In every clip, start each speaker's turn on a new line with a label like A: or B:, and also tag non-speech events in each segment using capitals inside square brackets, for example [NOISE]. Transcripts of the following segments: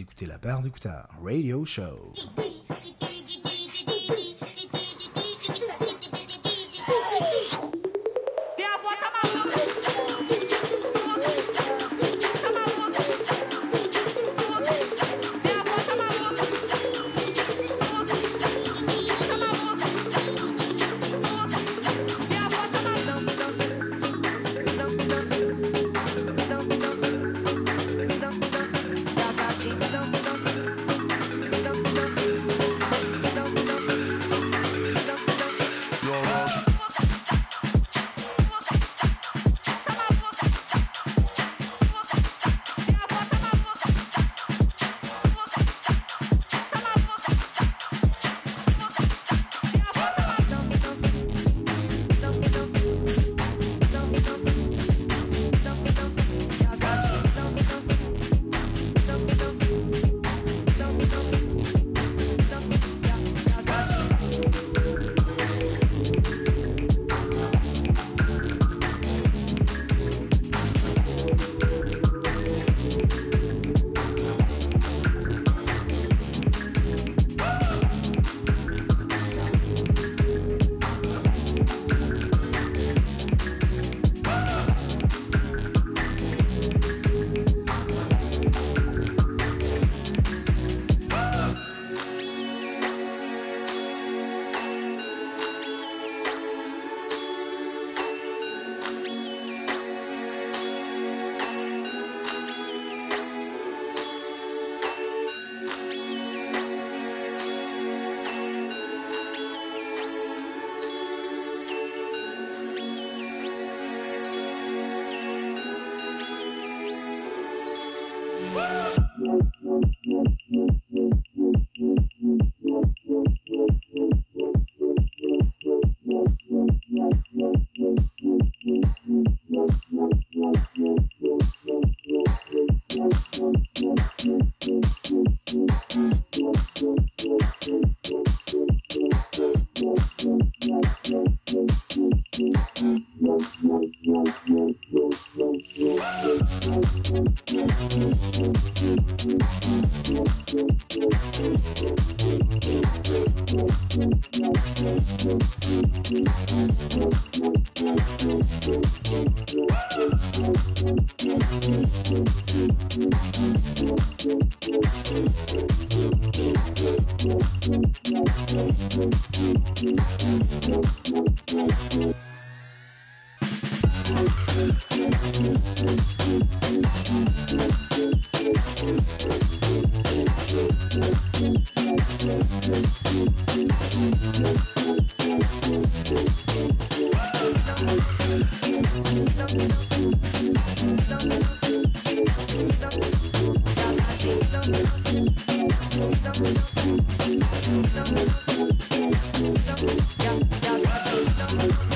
A: Écoutez la paire d'écouteurs Radio Show.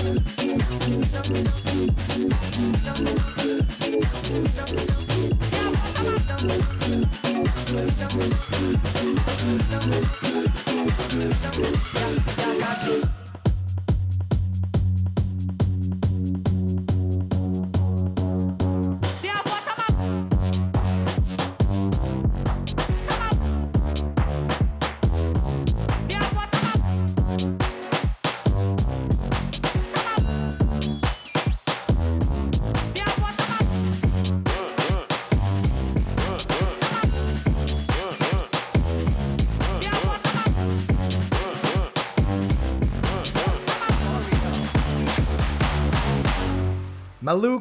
A: Thank you.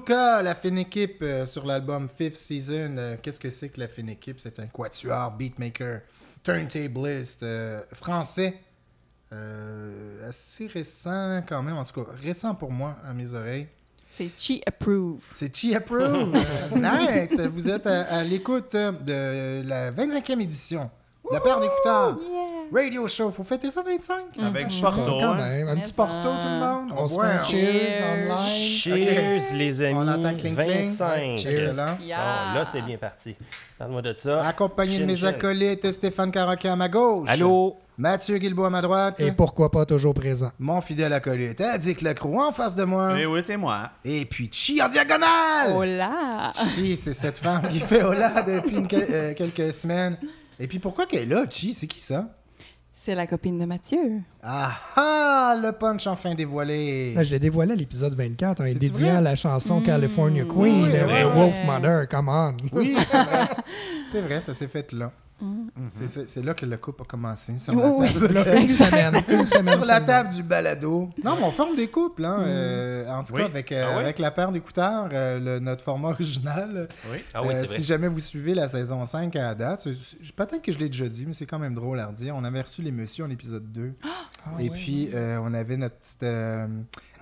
A: Maluka, la fine équipe euh, sur l'album Fifth Season. Euh, Qu'est-ce que c'est que la fine équipe C'est un quatuor, beatmaker, turntablist euh, français. Euh, assez récent quand même, en tout cas récent pour moi à mes oreilles.
B: C'est Chi Approve.
A: C'est Chi Approve. [LAUGHS] Nice. Vous êtes à, à l'écoute de la 25e édition de la paire d'écouteurs. Radio Show. Faut fêter ça 25?
C: Avec
D: Je sais pas,
C: Porto.
D: quand même. Un petit porto, tout le monde. On se fait un cheers
B: Cheers.
D: online.
E: Cheers, les amis.
A: On entend cling.
E: 25.
A: Cheers.
E: Là, c'est bien parti. Parle-moi de ça.
A: Accompagné de mes acolytes, Stéphane Caraca à ma gauche.
E: Allô?
A: Mathieu Guilbault à ma droite.
D: Et pourquoi pas toujours présent.
A: Mon fidèle acolyte, Dick Lacroix en face de moi.
C: Oui, oui, c'est moi.
A: Et puis Chi en diagonale.
B: Là!
A: Chi, c'est cette femme qui fait hola depuis une euh, quelques semaines. Et puis pourquoi qu'elle est là, Chi? C'est qui ça?
B: C'est la copine de Mathieu.
A: Ah ah! Le punch enfin dévoilé.
D: Là, je l'ai dévoilé à l'épisode 24 en dédiant
A: vrai?
D: à la chanson California
B: Mmh.
D: Queen,
A: Oui,
D: de
A: ouais.
D: Wolf Mother, come on.
A: Oui, c'est vrai. [LAUGHS] C'est vrai, ça s'est fait là.
B: Mm.
A: C'est- là que le couple a commencé. Sur la
B: oui.
A: table,
D: Là, une semaine. [LAUGHS] Une semaine
A: sur la table du balado. Non, mais on forme des couples, hein. euh, en tout
C: Oui.
A: cas, avec, euh,
E: Ah oui?
A: avec la paire d'écouteurs, euh, notre format original.
C: Oui.
E: Ah oui,
A: Euh,
E: c'est vrai.
A: Si jamais vous suivez la saison 5 à la date, peut-être que je l'ai déjà dit, mais c'est quand même drôle à redire. On avait reçu les messieurs en épisode 2.
D: Ah,
A: et puis, euh, on avait notre petite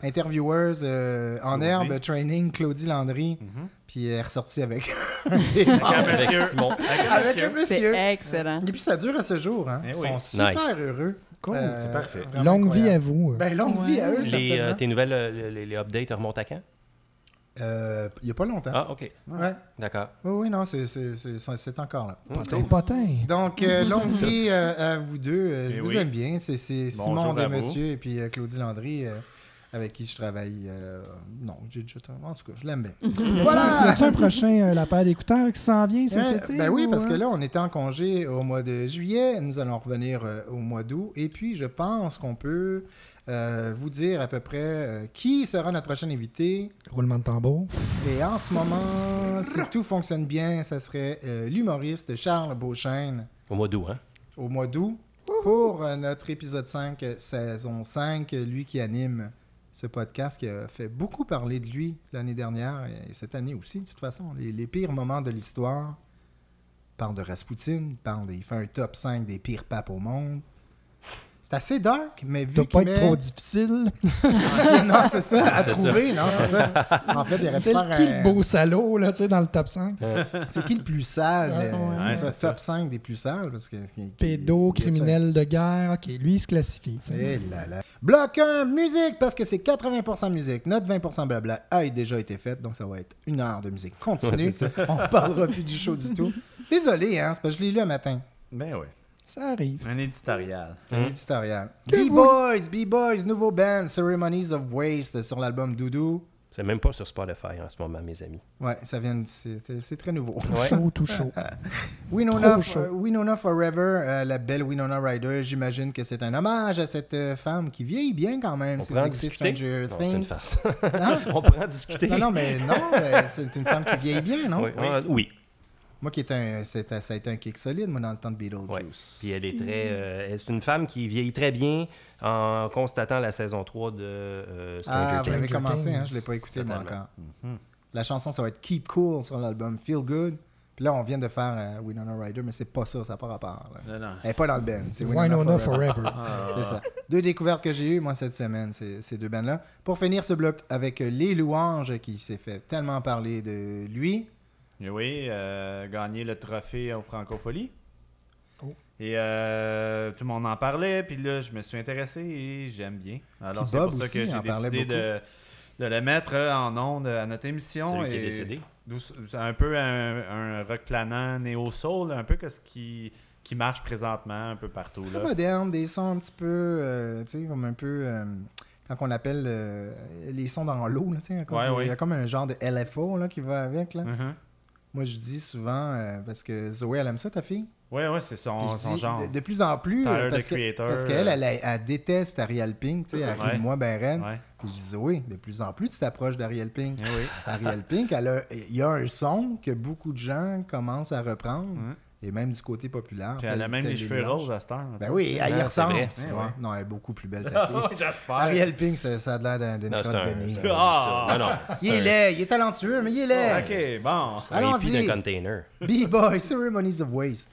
A: intervieweuse euh, en
C: Claudie.
A: herbe training, Claudie Landry.
C: Mhm.
A: Puis elle est ressortie avec [LAUGHS]
C: Avec un
E: Avec
C: monsieur.
E: Simon.
C: Avec un
A: avec un
C: monsieur.
B: C'est excellent.
A: Et puis ça dure à ce jour. Hein.
C: Eh
A: Ils
C: oui.
A: sont super
E: Nice.
A: heureux.
D: Cool,
A: Euh,
C: c'est parfait.
D: Longue vie à vous.
A: Ben, longue vie à eux.
E: Les, euh, tes nouvelles, euh, les, les updates remontent à quand?
A: Euh, Il n'y a pas longtemps.
E: Ah, OK.
A: Ouais.
E: D'accord.
A: Oui, oui, non, c'est- c'est c'est- c'est encore là.
D: Potin, potin.
A: Donc, euh, [LAUGHS] longue vie euh, à vous deux. Euh, je
C: Eh
A: vous
C: oui.
A: aime bien. C'est Simon. Monsieur et puis euh, Claudie Landry, euh, avec qui je travaille. euh, non, j'ai déjà. En tout cas, je l'aime bien. [LAUGHS]
D: Y
A: voilà!
D: a-tu un prochain euh, La paire d'écouteurs qui s'en vient cet été?
A: ben oui,
D: ou,
A: parce que
D: euh?
A: là, on était en congé au mois de juillet. Nous allons revenir euh, au mois d'août. Et puis, je pense qu'on peut euh, vous dire à peu près euh, qui sera notre prochain invité.
D: Roulement de tambour.
A: Et en ce moment, si tout fonctionne bien, ça serait euh, l'humoriste Charles Beauchesne
E: Au mois d'août, hein?
A: au mois d'août pour euh, notre épisode 5, euh, saison 5. euh, Lui qui anime ce podcast qui a fait beaucoup parler de lui l'année dernière et cette année aussi, de toute façon. Les, pires moments de l'histoire. Parle de Rasputin, parle des- il fait un top 5 des pires papes au monde. C'est assez dark, mais vu
D: doit pas être trop difficile. [LAUGHS]
A: non, c'est ça, à [LAUGHS]
E: ça.
A: trouver, non, c'est ça. En fait, il
D: C'est qui
A: un-
D: le beau salaud, là, tu sais, dans le top 5?
A: C'est qui le plus sale?
D: Ouais,
A: euh,
D: ouais,
A: c'est
C: c'est
A: ça,
C: ça.
A: top 5 des plus sales. Parce que, qui-
D: Pédo,
A: qui-
D: criminel de guerre. OK, lui, il se classifie. sais.
A: Eh là là. Bloc 1, musique, parce que c'est 80% musique. Notre 20% blabla a déjà été faite, donc ça va être une heure de musique continue. On parlera plus du show du tout. Désolé, hein, c'est parce que je l'ai lu un matin.
C: Ben oui.
D: Ça arrive.
C: Un éditorial.
A: Un
E: Hum.
A: éditorial. B-Boys, B-Boys, nouveau band, Ceremonies of Waste sur l'album Doudou.
E: C'est même pas sur Spotify en ce moment, mes amis.
A: Ouais, ça vient de- C'est très nouveau.
D: Tout
E: Ouais. [LAUGHS]
D: chaud, tout chaud.
A: Winona,
D: Trop chaud.
A: euh, Winona Forever, euh, la belle Winona Ryder, j'imagine que c'est un hommage à cette euh, femme qui vieillit bien quand même.
E: On
A: si
E: pourrait
A: vous
E: en
A: écoutez
E: discuter?
A: Stranger
E: Non, c'est une
A: Things.
E: farce.
A: Hein? [LAUGHS]
E: On pourrait en discuter.
A: Non, non, mais non, c'est une femme qui vieillit bien, non?
E: Oui, ah, oui.
A: Moi qui étais un, ça a été un kick solide, moi, dans le temps de Beetlejuice.
E: Ouais. Puis elle est très. euh, elle- c'est une femme qui vieillit très bien en constatant la saison 3 de euh, Stranger
A: Ah, vous l'avez
E: Things.
A: commencé, hein?
D: Things.
A: je l'ai pas écouté moi encore.
C: Mhm.
A: La chanson, ça va être Keep Cool sur l'album Feel Good. Puis là, on vient de faire euh, Winona Ryder, mais c'est pas ça, ça n'a pas rapport. là.
C: Non, non.
A: Elle n'est pas dans le band. C'est
D: Winona
A: Forever.
D: Forever. [LAUGHS]
C: Ah.
A: C'est ça. Deux découvertes que j'ai eues, moi, cette semaine, c'est ces deux bands-là. Pour finir ce bloc avec euh, Les Louanges, qui s'est fait tellement parler de lui.
C: Et Oui, euh, gagné le trophée au Francophonie.
D: Oh.
C: Et euh, tout le monde en parlait, puis là, je me suis intéressé et j'aime bien. Alors, c'est pour ça que j'ai décidé de, de le mettre euh, en ondes à notre émission.
E: Celui qui est décédé.
C: C'est un peu un, un rock planant néo-soul, un peu que ce qui, qui marche présentement un peu partout.
A: Très
C: Là.
A: moderne, des sons un petit peu, euh, tu sais, comme un peu, euh, quand on appelle euh, les sons dans l'eau, là, tu sais, comme-
C: Ouais, ouais.
A: il y a comme un genre de LFO là, qui va avec. Là.
C: Mhm.
A: Moi, je dis souvent, euh, parce que Zoé, elle aime ça, ta fille?
C: Ouais, ouais, c'est son, son
A: dis,
C: genre.
A: de, de plus en plus, euh, parce
C: the
A: que-
C: Creator,
A: parce qu'elle, elle, elle, elle déteste Ariel Pink, tu sais, elle
C: Ouais.
A: moi, ben reine.
C: Ouais.
A: Puis je dis, Zoé, de plus en plus, tu t'approches d'Ariel Pink.
C: Eh oui.
A: Ariel Pink, elle a- il y a un son que beaucoup de gens commencent à reprendre. Et même du côté populaire.
C: Puis elle a même les cheveux roses à cette heure.
A: Ben oui, elle y
E: Ah,
A: ressemble.
E: vrai.
A: Ouais.
C: ouais.
A: Non, elle est beaucoup plus belle, [LAUGHS] ta fille.
C: J'espère.
A: Ariel Pink, ça, ça a l'air d'un- d'une crotte
E: un.
A: de nez.
C: Ah!
E: Non, non.
A: Il est laid, il est talentueux, mais il est laid.
C: Ok, bon.
A: Allons-y.
E: container. [LAUGHS]
A: B-Boy, Ceremonies of Waste.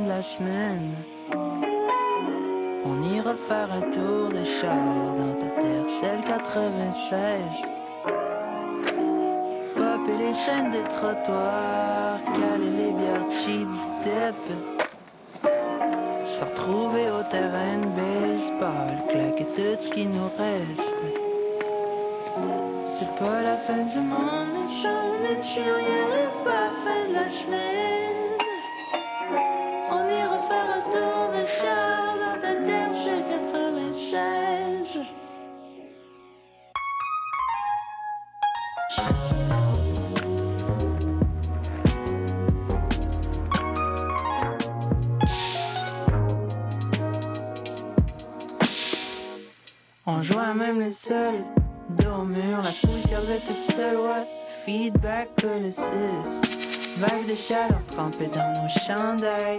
F: De la semaine. On ira faire un tour de char dans ta terre, celle 96. Popper les chaînes des trottoirs, caler les bières cheap du même les seuls, la poussière va toute seule, ouais. Feedback 6, vague de chaleur trempée dans nos chandails.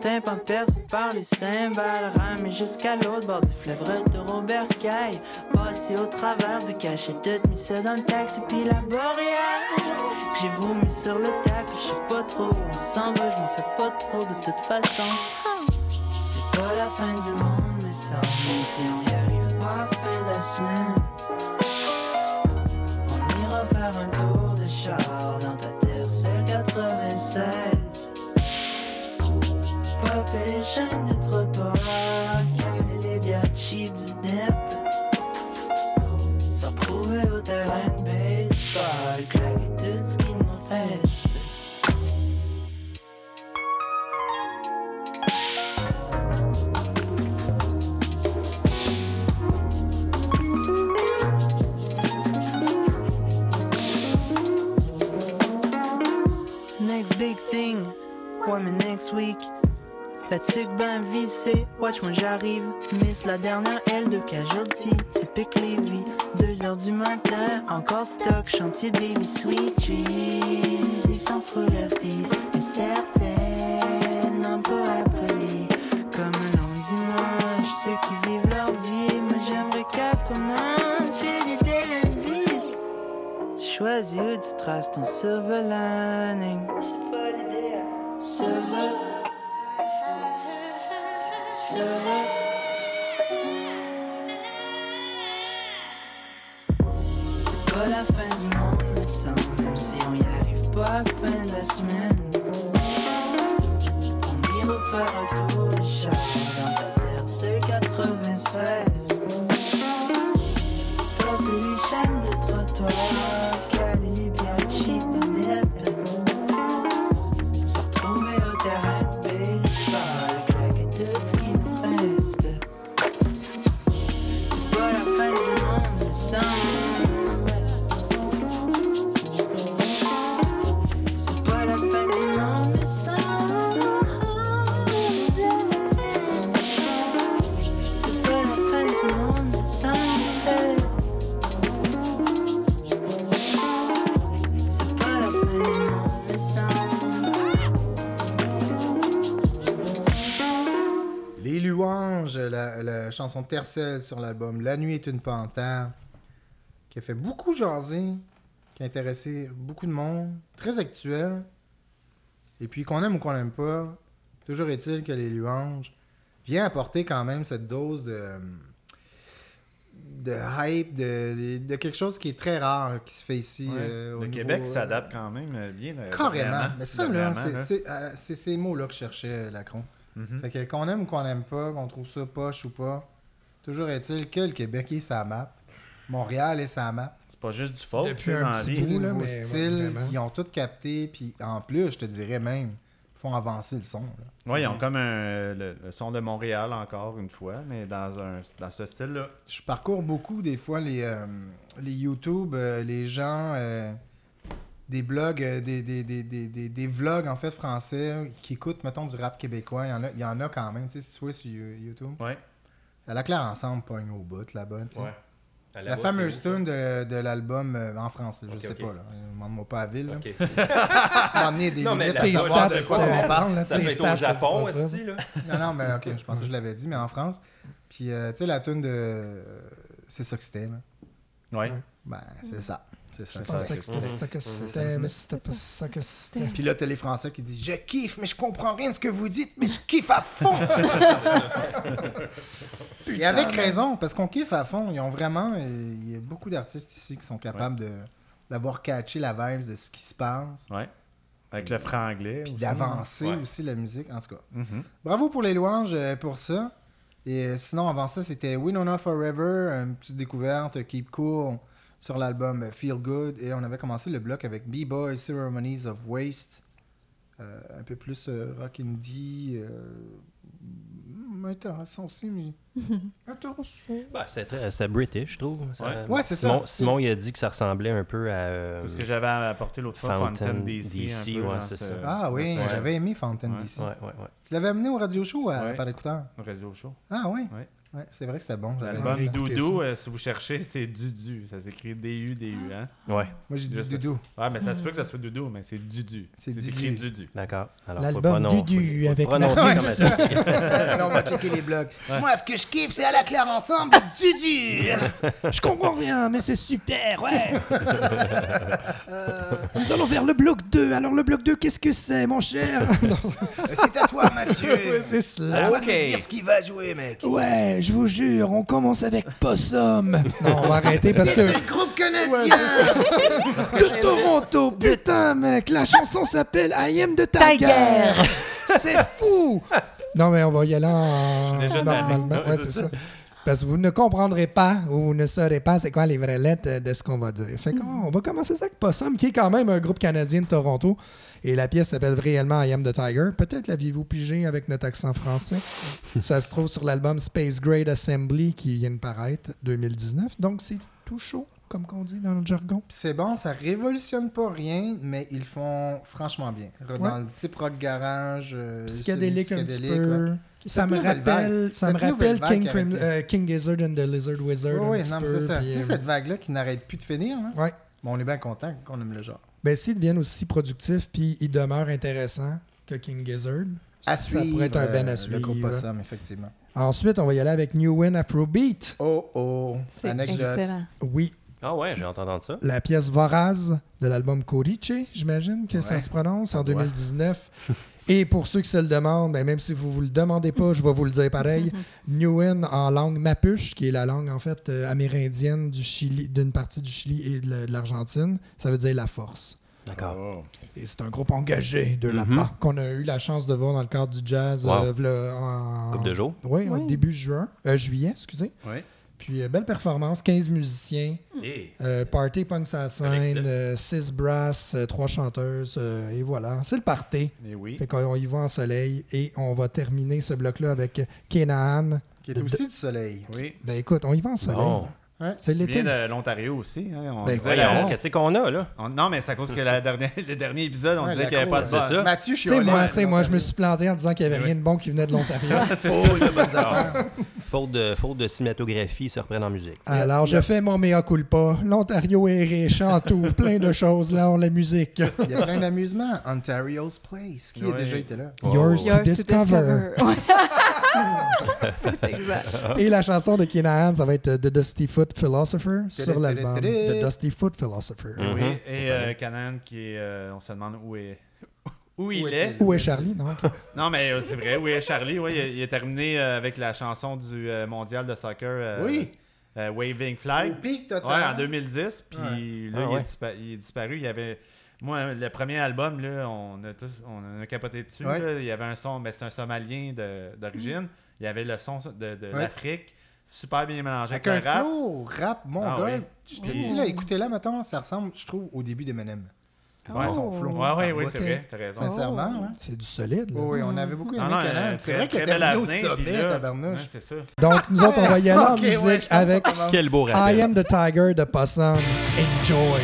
F: Tympan percé par les cymbales, ramé jusqu'à l'autre bord du fleuve, retour au bercail. Passé au travers du cachet, tout mis ça dans le taxi, puis la boréale. J'ai vomi sur le tapis, je sais pas trop où on s'en va, je m'en fais pas trop de toute façon. C'est pas la fin du monde, mais sans, même si on y arrive fin de semaine. On ira faire un tour de char dans ta terre, c'est le 96. Popper les chaînes de next week. La tuque ben vissée, watch moi j'arrive. Miss la dernière aile de casualty, typique Lévis. Deux heures du matin, encore stock, chantier Davy Sweet Trees. Ils s'en foutent lefties, mais certaines n'ont pas appelé. Comme un long dimanche, ceux qui vivent leur vie, moi j'aimerais qu'elle commence. Des. Tu choisis où tu traces ton silver lining. C'est pas l'idée. Silver. Silver. C'est pas la fin du monde, mais sans, même si on y arrive pas à la fin de la
A: chanson Tercel sur l'album La nuit est une panthère, qui a fait beaucoup jaser, qui a intéressé beaucoup de monde, très actuel. Et puis qu'on aime ou qu'on n'aime pas, toujours est-il que les Louanges vient apporter quand même cette dose de de hype, de, de quelque chose qui est très rare là, qui se fait ici.
C: Ouais.
A: euh, au
C: le
A: niveau,
C: Québec
A: euh,
C: s'adapte quand même euh, bien. là,
A: Carrément.
C: vraiment,
A: Mais ça, là, c'est- euh, ces mots-là que je cherchais, euh, Lacron.
C: Mhm.
A: Fait que qu'on aime ou qu'on n'aime pas, qu'on trouve ça poche ou pas, toujours est-il que le Québec est sa map. Montréal est sa map.
C: C'est pas juste du faute,
D: Depuis un petit bout, là, mais ouais, vraiment.
A: ils ont tout capté, puis en plus, je te dirais même, ils font avancer le son. là.
C: Ouais, ils ont comme un, le, le son de Montréal encore une fois, mais dans, un, dans ce style-là.
A: Je parcours beaucoup des fois les, euh, les YouTube, euh, les gens, euh, des blogs, euh, des, des, des, des, des, des vlogs en fait français qui écoutent, mettons, du rap québécois. Il y en a, il y en a quand même, tu sais, si tu vois sur You- YouTube.
C: Ouais.
A: À la claire ensemble, pogne au bout là-bas, tu sais.
E: Ouais.
A: La fameuse tune de, de l'album euh, en français, je
E: Ok,
A: sais
E: ok.
A: pas, là. Demande-moi pas à ville, là.
E: Ok. [LAUGHS]
A: M'emmener des
E: Non, mais la
D: Tes stats,
A: de quoi
D: euh,
A: on parle, là,
E: Ça au Japon, aussi, là. [LAUGHS]
A: Non, non, mais ok, je pensais que je l'avais dit, mais en France. Puis, euh, tu sais, la tune de. C'est ça que c'était, là.
C: Ouais.
A: Ben, c'est ça. C'est ça.
D: Je pensais que c'était
A: ça.
D: ça que c'était, mais c'était pas ça que c'était.
A: Puis là, t'as les Français qui disent Je kiffe, mais je comprends rien de ce que vous dites, mais je kiffe à fond. [LAUGHS] Et avec raison, parce qu'on kiffe à fond. Ils ont vraiment. euh, Il y a beaucoup d'artistes ici qui sont capables de d'avoir catché la vibe de ce qui se passe,
C: Ouais. Avec le franglais.
A: puis
C: aussi.
A: d'avancer
E: Ouais.
A: aussi la musique. En tout cas,
C: Mhm.
A: bravo pour les louanges euh, pour ça. Et euh, sinon, avant ça, c'était Winona Forever, une petite découverte, Keep Cool, sur l'album euh, Feel Good. Et on avait commencé le bloc avec B-Boy Ceremonies of Waste. Euh, un peu plus euh, rock indie. Euh, hum, intéressant aussi, mais. [LAUGHS]
E: C'était très- c'était British, je trouve. Ça-
C: Ouais.
A: Ouais, c'est
E: Simon,
A: ça.
E: Simon, il a dit que ça ressemblait un peu à. euh,
C: Parce que j'avais apporté l'autre fois
E: Fountain
C: DC.
E: DC,
C: un peu
E: ouais, c'est ça.
A: Ah oui, j'avais aimé Fountain
C: Ouais.
A: DC.
E: Ouais, ouais, ouais.
A: Tu l'avais amené au radio show à,
C: Ouais.
A: par écouteur?
C: Réseau show.
A: Ah oui
C: Ouais.
A: Ouais, c'est vrai que c'était bon.
C: L'album Doudou,
D: ça.
C: euh, si vous cherchez, c'est Dudu. Ça s'écrit D-U-D-U. Hein?
E: Ouais,
A: Moi, j'ai
C: Je
A: dit
C: sais.
A: Doudou.
C: Ouais, mais ça se peut que ça soit Doudou, mais c'est Dudu.
A: C'est
C: écrit Dudu.
E: d'accord. Alors,
D: L'album Dudu
E: faut- faut
D: avec
E: prononcer comme ça.
A: Là, [LAUGHS] on va checker les blogs. [LAUGHS] Moi, ce que je kiffe, c'est à la claire ensemble, Dudu
D: Je comprends rien, mais c'est super, ouais. [LAUGHS] Nous allons vers le bloc 2. Alors, le bloc 2, qu'est-ce que c'est, mon cher?
A: C'est à toi, Mathieu.
D: C'est cela.
A: toi de dire ce qu'il va jouer, mec.
D: Ouais, je vous jure, on commence avec Possum. Non, on va arrêter parce que.
A: C'est groupe canadien.
D: De Toronto, putain, mec, la chanson s'appelle I Am the Tiger. C'est fou. Non, mais on va y aller en. normalement. Ouais, c'est ça. Parce que vous ne comprendrez pas ou vous ne saurez pas c'est quoi les vraies lettres de ce qu'on va dire. Fait qu'on va commencer ça avec Possum, qui est quand même un groupe canadien de Toronto. Et la pièce s'appelle réellement I Am the Tiger. Peut-être l'aviez-vous pigé avec notre accent français. [LAUGHS] ça se trouve sur l'album Space Grade Assembly qui vient de paraître 2019. Donc c'est tout chaud, comme qu'on dit dans le jargon.
A: C'est bon, ça révolutionne pas rien, mais ils font franchement bien. Dans le type rock garage. euh,
D: psychédélique un petit peu. Ça me rappelle,
A: vague.
D: ça me
A: Cette
D: rappelle
A: nouvelle
D: King,
A: vague
D: Crim-
A: avec-
D: euh, King Gizzard and the Lizard Wizard
A: Oui, non, c'est ça.
D: puis,
A: Tu sais,
D: euh,
A: cette vague-là qui n'arrête plus de finir.
D: Ouais.
A: Bon, on est bien content qu'on aime le genre.
D: Ben, s'ils deviennent aussi productifs puis ils demeurent intéressants que King Gizzard,
A: À
D: ça
A: suivre,
D: pourrait être un ben
A: euh,
D: à suivre.
A: Le groupe Possum, effectivement.
D: Ensuite, on va y aller avec New Win Afrobeat.
A: Oh, oh.
B: C'est
A: Anecdote.
B: excellent.
D: Oui,
E: Ah ouais, j'ai entendu ça.
D: la pièce Voraz de l'album Corice, j'imagine que ça se prononce, en
A: doit.
D: 2019. [LAUGHS] Et pour ceux qui se le demandent, ben, même si vous ne vous le demandez pas, je vais vous le dire pareil. [LAUGHS] Newen en langue mapuche, qui est la langue en fait euh, amérindienne du Chili, d'une partie du Chili et de la- de l'Argentine, ça veut dire la force.
E: D'accord.
C: Oh.
D: Et c'est un groupe engagé de
E: Mhm.
D: là-bas qu'on a eu la chance de voir dans le cadre du jazz
E: Wow.
D: euh, en,
E: Coupe de jours?
D: Oui, en
B: Oui.
D: début juin, euh, juillet, excusez.
C: Ouais.
D: Puis euh, belle performance, 15 musiciens,
E: Et
D: euh, party punk sa
E: Collectif.
D: scène, 6 brasses, 3 chanteuses, euh, et voilà. C'est le party.
C: Et oui.
D: Fait qu'on y va en soleil et on va terminer ce bloc-là avec Kenaan.
A: Qui est aussi du soleil.
C: Oui.
D: Ben écoute, on y va en soleil. C'est l'été.
C: de l'Ontario aussi. Hein. On
D: Ben,
E: qu'est-ce qu'on a là?
C: on- Non, mais c'est à cause que la [LAUGHS] dernière, le dernier épisode, on
A: Ouais,
C: disait qu'il n'y avait pas de
E: ça.
A: Mathieu, je suis
D: C'est moi, c'est moi. Je me suis planté en disant qu'il n'y avait rien de bon qui venait de l'Ontario. [LAUGHS]
C: C'est
A: Oh, a affaires.
E: Faute de, faute de cinématographie se reprend en musique.
D: Alors, je fais mon mea culpa. L'Ontario est riche en tout, [LAUGHS] plein de choses, là, on la musique.
A: Il y a plein d'amusements. Ontario's Place. Qui a
C: Ouais.
A: déjà été là?
D: Yours to
B: Yours
D: discover.
B: Ouais. C'est exact.
D: Et la chanson de Keenan, ça va être The Dusty Foot Philosopher sur l'album The Dusty Foot Philosopher.
E: Mhm.
C: Oui, et euh, Canan qui est. euh, on se demande où est. [LAUGHS] Où il
A: Où
C: est.
D: Où est Charlie, donc? [LAUGHS]
C: Non, mais euh, c'est vrai, où est Charlie? Oui, il, est terminé euh, avec la chanson du euh, mondial de soccer. euh,
A: Oui.
C: euh, Waving
A: Au
C: Flag.
A: pic total.
C: en 2010. Puis
A: Ouais.
C: là,
E: Ah
C: il,
E: ouais.
C: est dispa- il est disparu. Il y avait. Moi, le premier album, là, on a tous on a capoté dessus.
A: Ouais.
C: là. Il y avait un son, ben, c'est un Somalien d'origine. Il y avait le son de, de
A: Ouais.
C: l'Afrique, super bien mélangé
A: Avec
C: avec,
A: un
C: rap.
A: flow rap mongol.
C: Ah oui.
A: Je te dis, là, écoutez-la, mettons, ça ressemble, je trouve, au début d'Eminem.
C: Ouais,
A: son flow.
C: Ouais, ouais, oui, c'est vrai, t'as raison.
A: Sincèrement,
B: Oh.
A: hein?
D: C'est du solide. là.
A: Oui, on avait beaucoup aimé
C: Non, non,
A: Canan.
C: euh,
A: C'est vrai qu'il était au sommet, tabarnouche.
C: Ouais, c'est ça.
D: Donc, nous autres, on va y aller en
A: Ok, ouais,
D: musique avec.
E: Quel beau
D: I. Am the Tiger de Possum. Enjoy!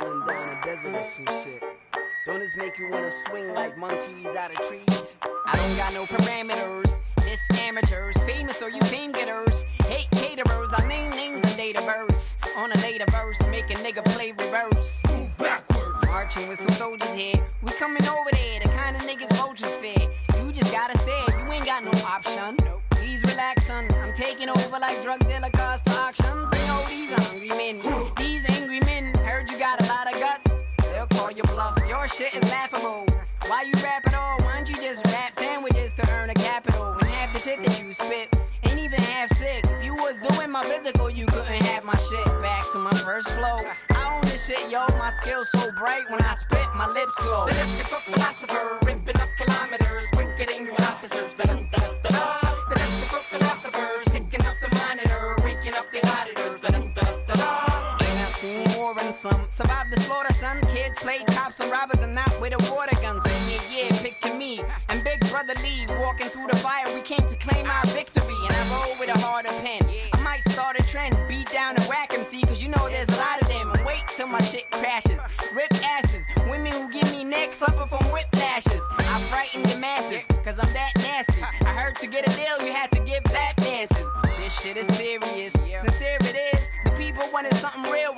G: Down a desert or some shit. Don't this make you wanna swing like monkeys out of trees? I don't got no parameters. Call. Your shit is laughable. Why you rap all? Why don't you just rap sandwiches to earn a capital? When half the shit that you spit ain't even half sick. If you was doing my physical, you couldn't have my shit. Back to my first flow. I own this shit, yo. My skills so bright when I spit, my lips glow. The elliptical philosopher, ripping up kilometers, than you officers. Dun, dun, dun, dun. The elliptical philosopher, sticking up the monitor, the. Dun, dun, dun, dun. And I've than some. Survived the slaughter, son. Played cops and robbers and not with a water gun. So yeah, yeah, picture me and Big Brother Lee walking through the fire. We came to claim our victory, and I roll with a harder pen. I might start a trend, beat down and whack MC, cause you know there's a lot of them. And wait till my shit crashes. Rip asses, women who give me neck suffer from whiplashes. I frighten the masses, cause I'm that nasty. I heard to get a deal, you had to give lap dances. This shit is serious, sincere it is. The people wanted something real,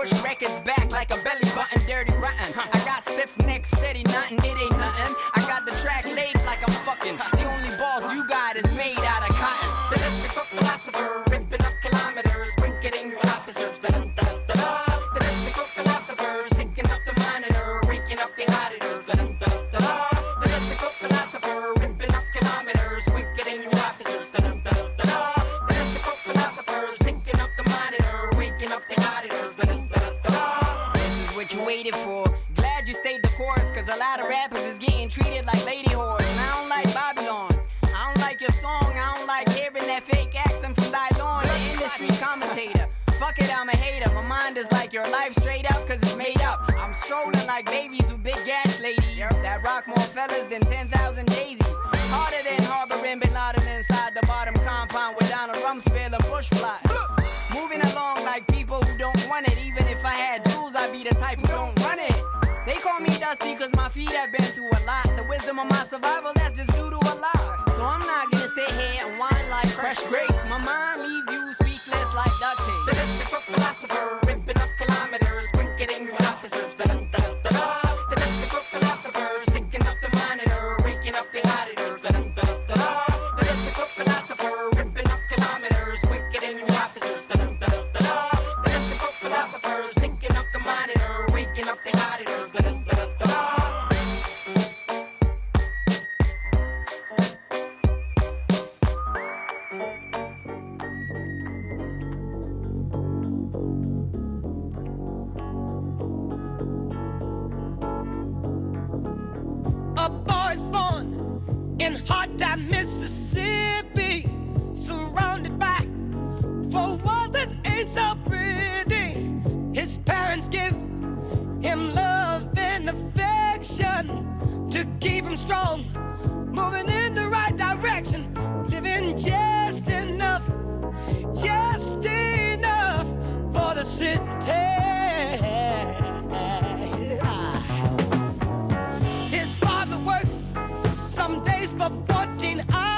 G: push records back like a belly button, dirty rotten. I got stiff neck, steady nothing, it ain't nothing. I your life straight up, cause it's made up. I'm strolling like babies with big gas ladies. That rock more fellas than 10,000 daisies. Harder than harboring Bin Laden inside the bottom compound with Donald Rumsfeld and Bush plot. Moving along like people who don't want it. Even if I had jewels, I'd be the type who don't run it. They call me Dusty cause my feet have been through a lot. The wisdom of my survival,
H: watching us.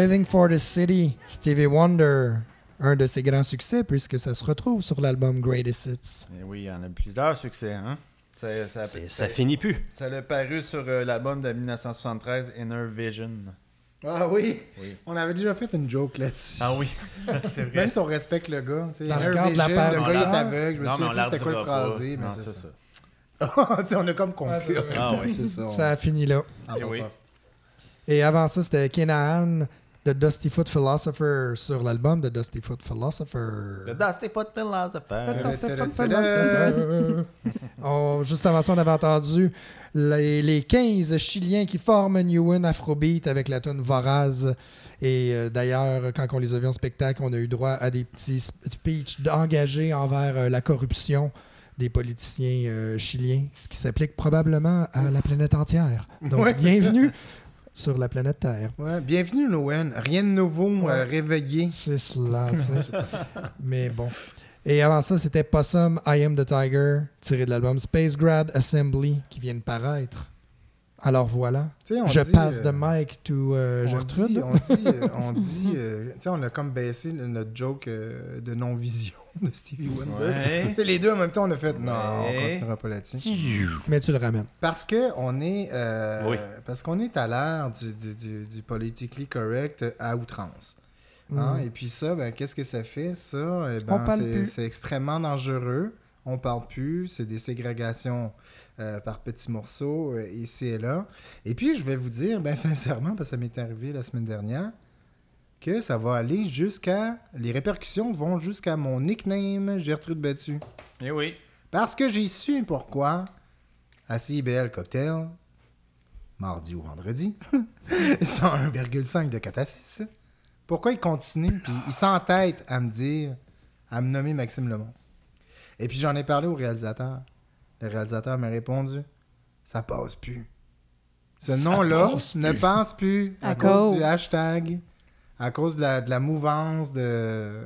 H: Living for the City,
D: Stevie Wonder, un de ses grands succès puisque ça se retrouve sur l'album Greatest Hits.
C: Eh oui, il y en a plusieurs succès. Hein? Ça, ça,
E: finit plus.
C: ça l'a paru sur euh, l'album de 1973, Inner Vision.
A: Ah oui?
C: Oui.
A: On avait déjà fait une joke là-dessus.
C: Ah oui, [LAUGHS] c'est vrai.
A: Même si on respecte le gars. tu sais,
D: Dans
A: Inner
D: la
A: Vision,
D: parole.
A: Le gars il est
D: Ah.
A: aveugle. Je me
C: non, mais on
A: souviens plus c'était quoi le phrasé. Mais
C: Non,
A: c'est
C: c'est
A: ça.
C: ça. [LAUGHS]
A: Sais, on a comme conclu.
D: Ouais, c'est
C: Ah oui. [LAUGHS]
A: C'est ça. on-
D: Ça a fini là.
A: on
C: Eh oui.
D: Et avant ça, c'était Kenahan de Dusty Foot Philosopher sur l'album de Dusty Foot Philosopher.
C: Le Dusty Pot Philosopher.
D: Dusty Foot Philosopher. [LAUGHS] Oh, juste avant ça, on avait entendu les, les 15 Chiliens qui forment New Win Afrobeat avec la tune Voraz. Et euh, d'ailleurs, quand on les a vus en spectacle, on a eu droit à des petits sp- speeches engagés envers euh, la corruption des politiciens euh, chiliens, ce qui s'applique probablement à la planète entière. Donc,
A: Ouais,
D: bienvenue sur la planète Terre.
A: Ouais, bienvenue, Noël. Rien de nouveau,
D: Ouais.
A: euh, réveillé.
D: C'est cela. [LAUGHS] Mais bon. Et avant ça, c'était Possum, I Am the Tiger, tiré de l'album Space Grad Assembly, qui vient de paraître. Alors voilà.
A: On
D: Je
A: dit,
D: passe
A: euh,
D: de Mike to euh,
A: on
D: Gertrude.
A: dit, on dit, euh, on [LAUGHS] dit, euh, tu sais, on a comme baissé notre joke euh, de non-vision [LAUGHS] de Stevie Wonder.
C: Ouais.
A: Tu sais, les deux en même temps, on a fait non, on continuera pas là-dessus.
D: Mais tu le ramènes.
A: Parce que on est, euh,
E: Oui.
A: parce qu'on est à l'ère du, du, du- du politically correct à outrance. Hein?
D: Mm.
A: Et puis ça, ben, qu'est-ce que ça fait ça? Eh
D: On
A: ben,
D: parle
A: c'est-
D: plus.
A: C'est extrêmement dangereux. On parle plus. C'est des ségrégations euh, par petits morceaux euh, ici et là. Et puis, je vais vous dire, ben [LAUGHS] sincèrement, parce que ça m'est arrivé la semaine dernière, que ça va aller jusqu'à. Les répercussions vont jusqu'à mon nickname Gertrude Battu.
C: Eh oui.
A: Parce que j'ai su pourquoi à CIBL Cocktail, mardi ou vendredi, [LAUGHS] 101,5 de Catassis. Pourquoi il continue, puis il s'entête à me dire, à me nommer Maxime Lemont. Et puis j'en ai parlé au réalisateur. Le réalisateur m'a répondu, ça passe plus. Ce nom-là ne
D: plus.
A: passe plus à,
B: À
A: cause,
B: cause.
A: du hashtag, à cause de la, de la mouvance, de...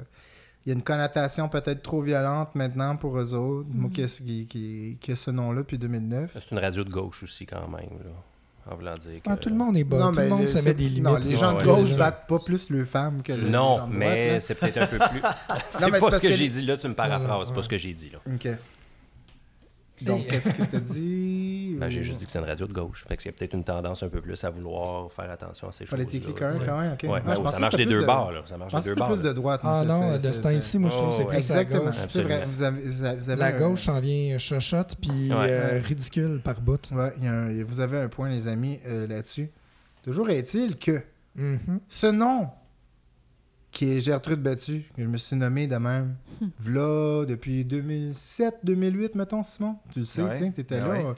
A: Il y a une connotation peut-être trop violente maintenant pour eux autres. Moi qui, qui, qui, qui a ce nom-là depuis 2009.
E: C'est une radio de gauche aussi, quand même. Là, en voulant dire que...
D: Ah, tout le monde est bas.
A: Non,
D: tout le monde
A: le-
D: se met des limites.
A: non, les gens de gauche battent pas plus les femmes que les
E: Non,
A: gens de droite,
E: mais c'est peut-être un peu plus. [LAUGHS] c'est pas ce que,
A: que
E: j'ai dit là, tu me paraphrases. C'est pas ce que j'ai dit là.
A: OK. Donc, qu'est-ce que t'as dit? [LAUGHS]
E: Ben, j'ai juste dit que c'est une radio de gauche. Fait y a peut-être une tendance un peu plus à vouloir faire attention à ces choses.
A: Correct, quand même, OK.
E: Ouais,
A: je
E: ça
A: que
E: marche des deux
A: de-
E: bords. Là. Ça marche des deux
A: que
E: bords.
A: plus
E: là.
A: de droite.
D: Ah
A: c'est-
D: non,
A: c'est-
D: de
A: c'est-
D: ce temps-ci, moi, je trouve que c'est plus à
A: Exactement.
D: gauche.
A: C'est vrai.
E: Absolument.
A: Vous avez, vous avez- vous avez
D: La
A: un-
D: gauche s'en vient chochotte, puis
E: Ouais.
D: euh, ridicule par bout.
A: Ouais, il y a un- vous avez un point, les amis, euh, là-dessus. Toujours est-il que
D: Mhm.
A: ce nom, qui est Gertrude Battu, que je me suis nommé de même, v'là depuis 2007-2008, mettons, Simon. Tu le sais,
C: Ouais.
A: tu étais
C: Ben
A: là.
C: ouais.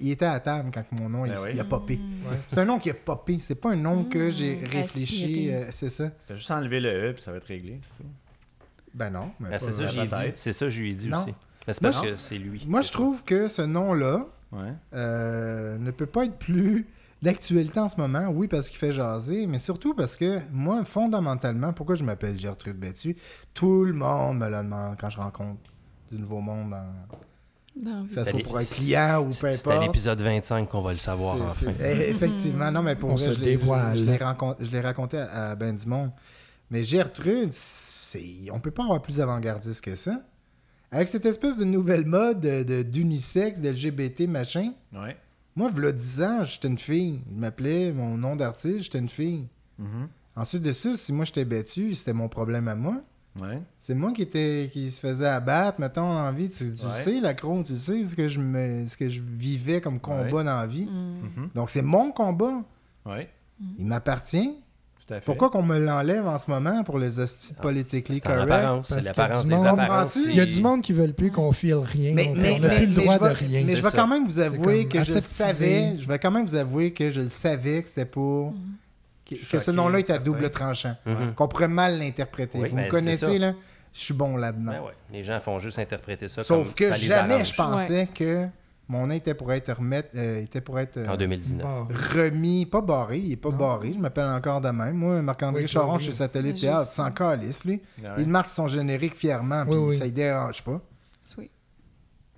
A: Il était à table quand mon nom il,
C: Ben oui.
A: il a popé.
D: Ouais.
A: C'est un nom qui a popé. C'est pas un nom que j'ai réfléchi. euh, c'est ça.
C: T'as juste enlevé le E, puis ça va être réglé.
A: Ben non. mais
E: Ben, c'est ça, j'y ai dit. C'est ça, je lui ai dit
A: Non.
E: aussi. Mais c'est parce
A: Non.
E: que c'est lui.
A: Moi, je trouve que ce nom-là
C: Ouais.
A: euh, ne peut pas être plus d'actualité en ce moment. Oui, parce qu'il fait jaser, mais surtout parce que moi, fondamentalement, pourquoi je m'appelle Gertrude Battu Tout le monde me le demande quand je rencontre du nouveau monde, en-
B: Non,
A: que ce soit pour un client ou peu
E: C'est c'est à
A: importe.
E: l'épisode 25 qu'on va le savoir enfin.
A: eh, Effectivement, non, mais pour
D: On
A: vrai,
D: se
A: je
D: dévoile.
A: Je, l'ai raconté, je l'ai raconté à, à ben du monde. Mais Gertrude, c'est, on peut pas avoir plus avant-gardiste que ça. Avec cette espèce de nouvelle mode de, de- d'unisexe, d'LGBT, machin.
C: Ouais.
A: Moi, v'là 10 ans, j'étais une fille. Je m'appelais, mon nom d'artiste, j'étais une fille.
C: Mhm.
A: Ensuite de ça, si moi j'étais battu, c'était mon problème à moi.
C: Ouais.
A: C'est moi qui était qui se faisait abattre, mettons, en vie. Tu, tu
C: Ouais.
A: sais, la crone, tu sais ce que je me, ce que je vivais comme combat
C: Ouais.
A: dans la vie.
B: Mm.
C: Mhm.
A: Donc c'est mon combat.
C: Ouais.
A: Il m'appartient.
C: Tout à fait.
A: Pourquoi qu'on me l'enlève en ce moment pour les hosties de politically
E: C'est en
A: correct?
E: C'est
D: Parce
E: l'apparence des apparences.
D: Il y a du monde qui veulent plus qu'on file rien.
A: Mais,
D: on n'a
A: mais-
D: plus le droit
A: je vais,
D: de rien.
A: mais je vais quand même vous avouer que je savais. Je vais quand même vous avouer que je le savais que c'était pour. Que, que ce nom-là était à double tranchant.
E: Mhm.
A: Qu'on pourrait mal l'interpréter.
E: Oui,
A: vous
E: ben,
A: me
E: c'est
A: connaissez, là. Je suis bon là-dedans.
E: Ben ouais, Les gens font juste interpréter ça
A: Sauf
E: comme
A: que
E: ça
A: jamais je pensais que mon nom était pour être remettre, euh, était pour être euh,
E: En 2019.
D: Bon.
A: remis, pas barré, il est pas
D: Non.
A: barré, je m'appelle encore de même. Moi, Marc-André
D: Oui,
A: Charon
D: oui.
A: chez Satellite Théâtre, sans calice, lui.
C: Ah ouais.
A: Il marque son générique fièrement, puis
D: oui.
A: ça ne dérange pas.
B: Sweet.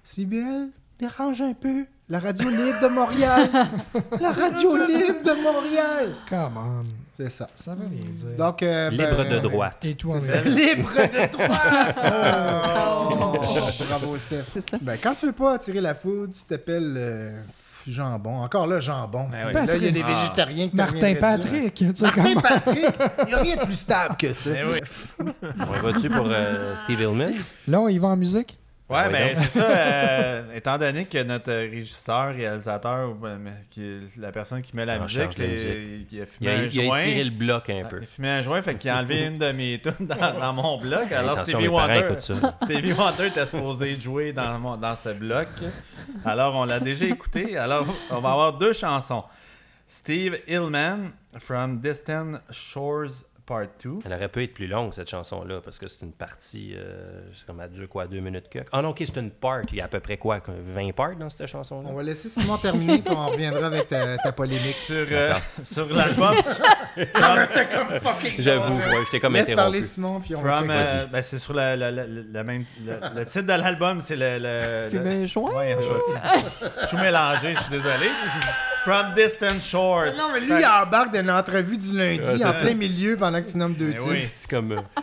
A: CBL, dérange un peu. La radio libre de Montréal. [LAUGHS] La radio libre de Montréal.
D: Come on.
A: C'est ça.
D: Ça veut rien dire.
A: Donc, euh,
E: Libre
A: ben,
E: de droite.
D: Et toi,
A: C'est
D: mais-
A: ça. Libre de droite. [LAUGHS] Oh, bravo, Steph.
B: C'est ça.
A: Ben, quand tu veux pas attirer la foudre, tu t'appelles euh, jambon. Encore là, jambon.
C: Ben oui.
A: Là, il y a des
C: Ah.
A: végétariens qui
D: Martin
A: t'arriveront là-dessus.
D: Patrick.
A: Martin
D: comment-
A: Patrick, il n'y a rien de plus stable que ça.
C: Ben
A: sais.
E: On va-tu pour euh, Steve Hillman?
D: Là, on y va en musique?
C: Ouais,
E: Ah,
C: ben c'est ça. euh, étant donné que notre régisseur, réalisateur, ben, mais qui la personne qui met la
E: En
C: musique,
E: la
C: il a
E: Il
C: fumé
E: a,
C: un
E: il a
C: joint.
E: étiré le bloc un peu.
C: Il a fumé un joint, fait qu'il a enlevé une de mes tunes dans, dans mon bloc. Alors Stevie Wonder. Stevie Wonder était supposé jouer dans, mon- dans ce bloc. Alors on l'a déjà écouté. Alors on va avoir deux chansons. Steve Hillman, From Distant Shores Part 2.
E: Elle aurait pu être plus longue, cette chanson-là, parce que c'est une partie, euh, c'est comme à dure quoi, deux minutes que. Ah non, ok, c'est une part. Il y a à peu près quoi, 20 parts dans cette chanson-là?
A: On va laisser Simon terminer, puis on reviendra avec ta, ta polémique.
C: Sur, euh, sur l'album [LAUGHS]
E: J'avoue, ouais, j'étais comme
A: Laisse parler. Simon, puis on va
C: From,
A: checker.
C: euh, ben, c'est sur la, la- la- la même. Le, le titre de l'album, c'est le. le, le-
B: un joint?
C: Ouais, je suis mélangé, je suis désolé. From Distant Shores.
A: Non, mais lui, il embarque d'une entrevue du lundi
E: Ouais,
A: en
E: ça.
A: plein milieu pendant que tu nommes deux
C: Mais
A: titres.
C: oui.
E: C'est comme. euh, [LAUGHS]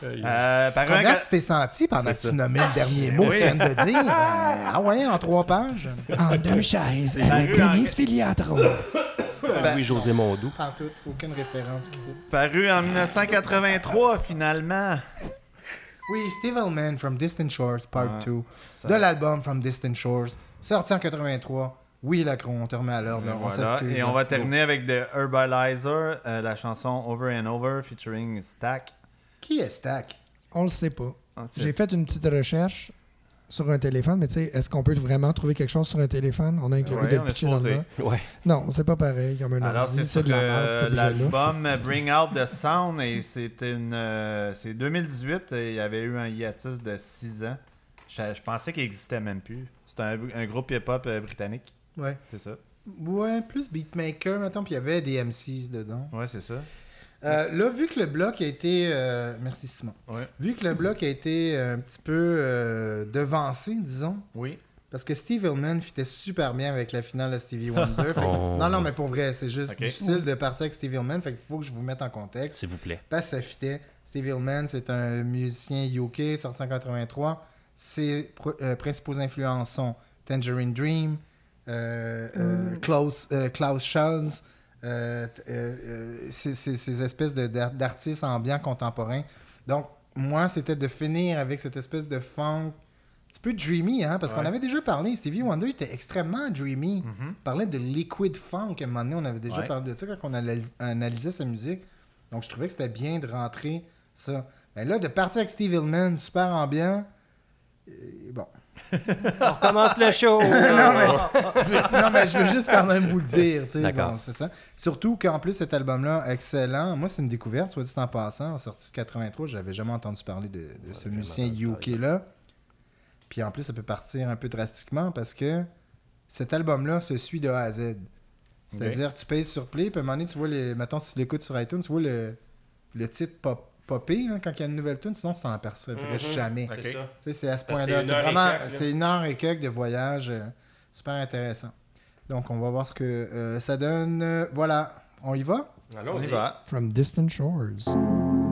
C: Euh, par
A: Comment tu t'es senti pendant que tu nommais le dernier mot que tu viens de dire? [LAUGHS] Euh, ah ouais, en trois pages?
D: En deux chaises, avec
C: rue en-
D: Denis Filiatro.
E: Louis-José Mondou.
A: Pas tout, aucune référence qui fait.
C: Paru en 1983, finalement.
A: Oui, Steve Hillman from Distant Shores, Part
C: Ouais,
A: 2,
C: ça-
A: de l'album From Distant Shores, sorti en 83. Oui, Lacron, on te remet à
C: voilà.
A: s'excuse.
C: Et on va terminer avec The Herbalizer, euh, la chanson Over and Over featuring Stack.
A: Qui est Stack?
D: On le sait pas. J'ai fait une petite recherche sur un téléphone, mais tu sais, est-ce qu'on peut vraiment trouver quelque chose sur un téléphone? On a le
C: Ouais,
D: le pitcher dans le.
E: Ouais.
D: Non, c'est pas pareil comme un
C: Alors, c'est sur l'album Bring Out the Sound et c'est une euh, c'est 2018 et il y avait eu un hiatus de 6 ans. Je, je pensais qu'il existait même plus. C'est un, un groupe hip-hop euh, britannique,
A: Ouais.
C: c'est ça?
A: Ouais, plus beatmaker, mettons, puis il y avait des MCs dedans.
C: Ouais, c'est ça.
A: Euh, là, vu que le bloc a été. euh, Merci Simon.
C: Ouais.
A: Vu que le bloc a été euh, un petit peu euh, devancé, disons,
C: Oui.
A: parce que Steve Hillman fitait super bien avec la finale de Stevie Wonder. [LAUGHS]
E: Oh.
A: Non, non, mais pour vrai, c'est juste difficile de partir avec Steve Hillman. Fait qu'il faut que je vous mette en contexte.
E: S'il vous plaît.
A: Parce que ça fitait. Steve Hillman, c'est un musicien UK sorti en 83. Ses euh, principaux influences sont Tangerine Dream, euh, euh, Klaus, euh, Klaus euh, euh, euh, ces, ces- ces espèces d'artistes ambiants contemporains. Donc, moi, c'était de finir avec cette espèce de funk un petit peu dreamy, hein, parce qu'on avait déjà parlé. Stevie Wonder était extrêmement dreamy. On parlait de liquid funk à un moment donné. On avait déjà
C: Ouais.
A: parlé de ça quand on analy- analysait sa musique. Donc, je trouvais que c'était bien de rentrer ça. Mais là, de partir avec Steve Hillman, super ambiant. euh, bon.
E: On recommence le show! [LAUGHS] [LAUGHS]
A: non, mais je veux juste quand même vous le dire.
E: D'accord.
A: bon, c'est ça. Surtout qu'en plus, cet album-là, excellent. Moi, c'est une découverte, soit dit en passant. En sortie de 83, j'avais jamais entendu parler de, de ce
E: jamais
A: musicien. UK-là. Puis en plus, ça peut partir un peu drastiquement parce que cet album-là se suit de A à Z. C'est-à-dire, tu payes sur Play, puis à un moment donné, tu vois, les, mettons, si tu l'écoutes sur iTunes, tu vois le, le titre pop, là, quand il y a une nouvelle tune, sinon, ça s'en apercevrait
E: Mhm.
A: jamais.
E: C'est
A: à ce point-là.
E: c'est
A: C'est
E: une heure et
A: vraiment c'est une heure et quelques de voyage. euh, super intéressant. Donc, on va voir ce que euh, ça donne. Euh, voilà. On y va?
C: On y
E: Allons-y.
C: va.
D: From Distant Shores.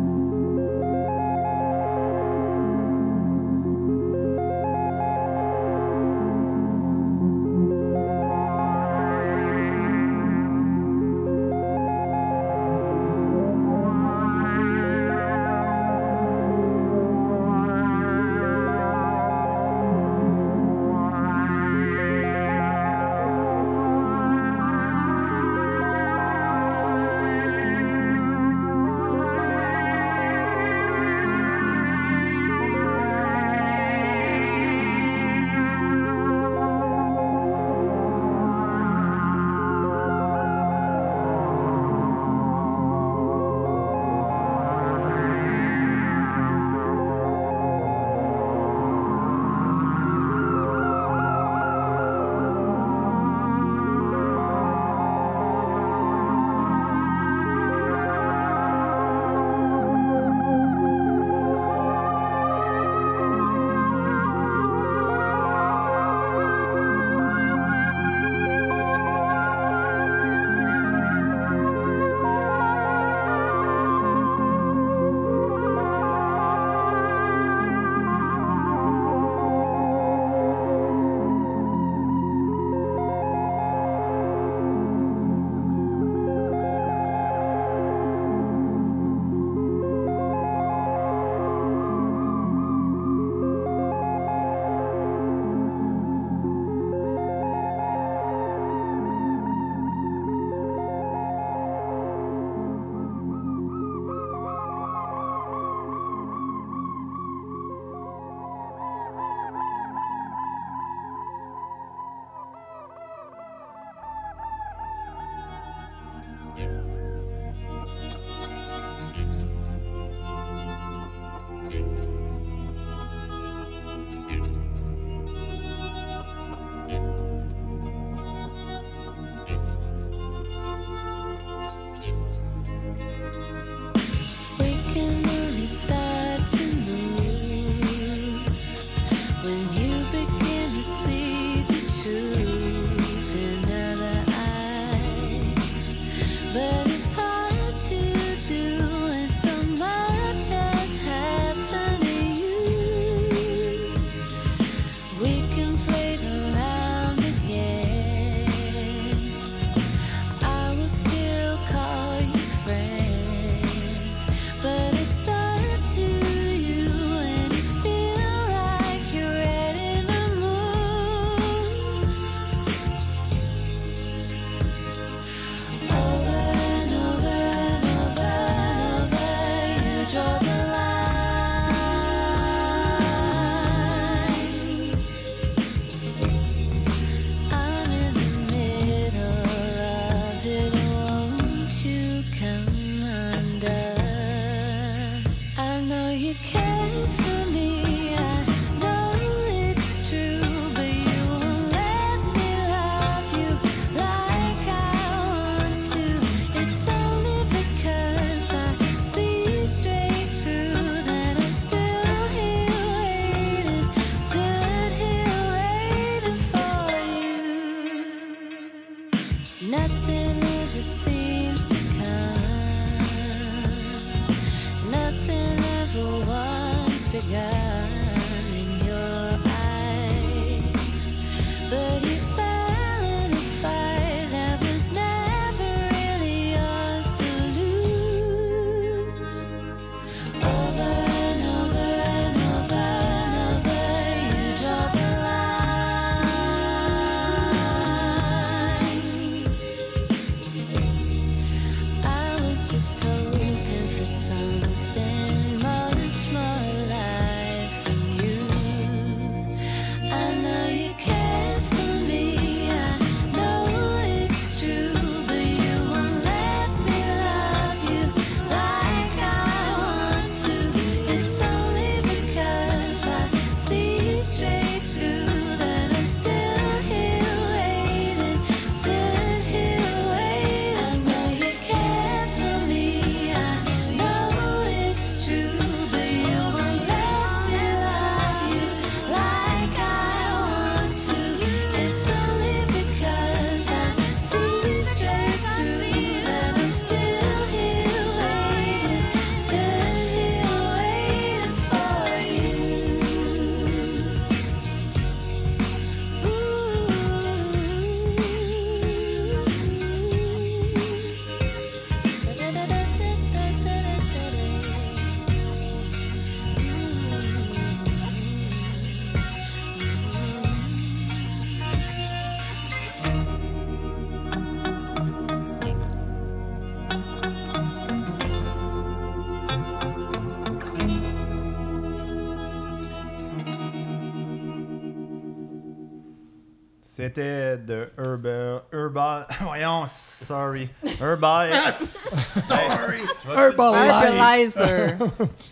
C: C'était de Herbal. Herbal. [LAUGHS] Voyons, sorry. Herbal. [LAUGHS] sorry.
D: Herbalife.
B: Herbalizer.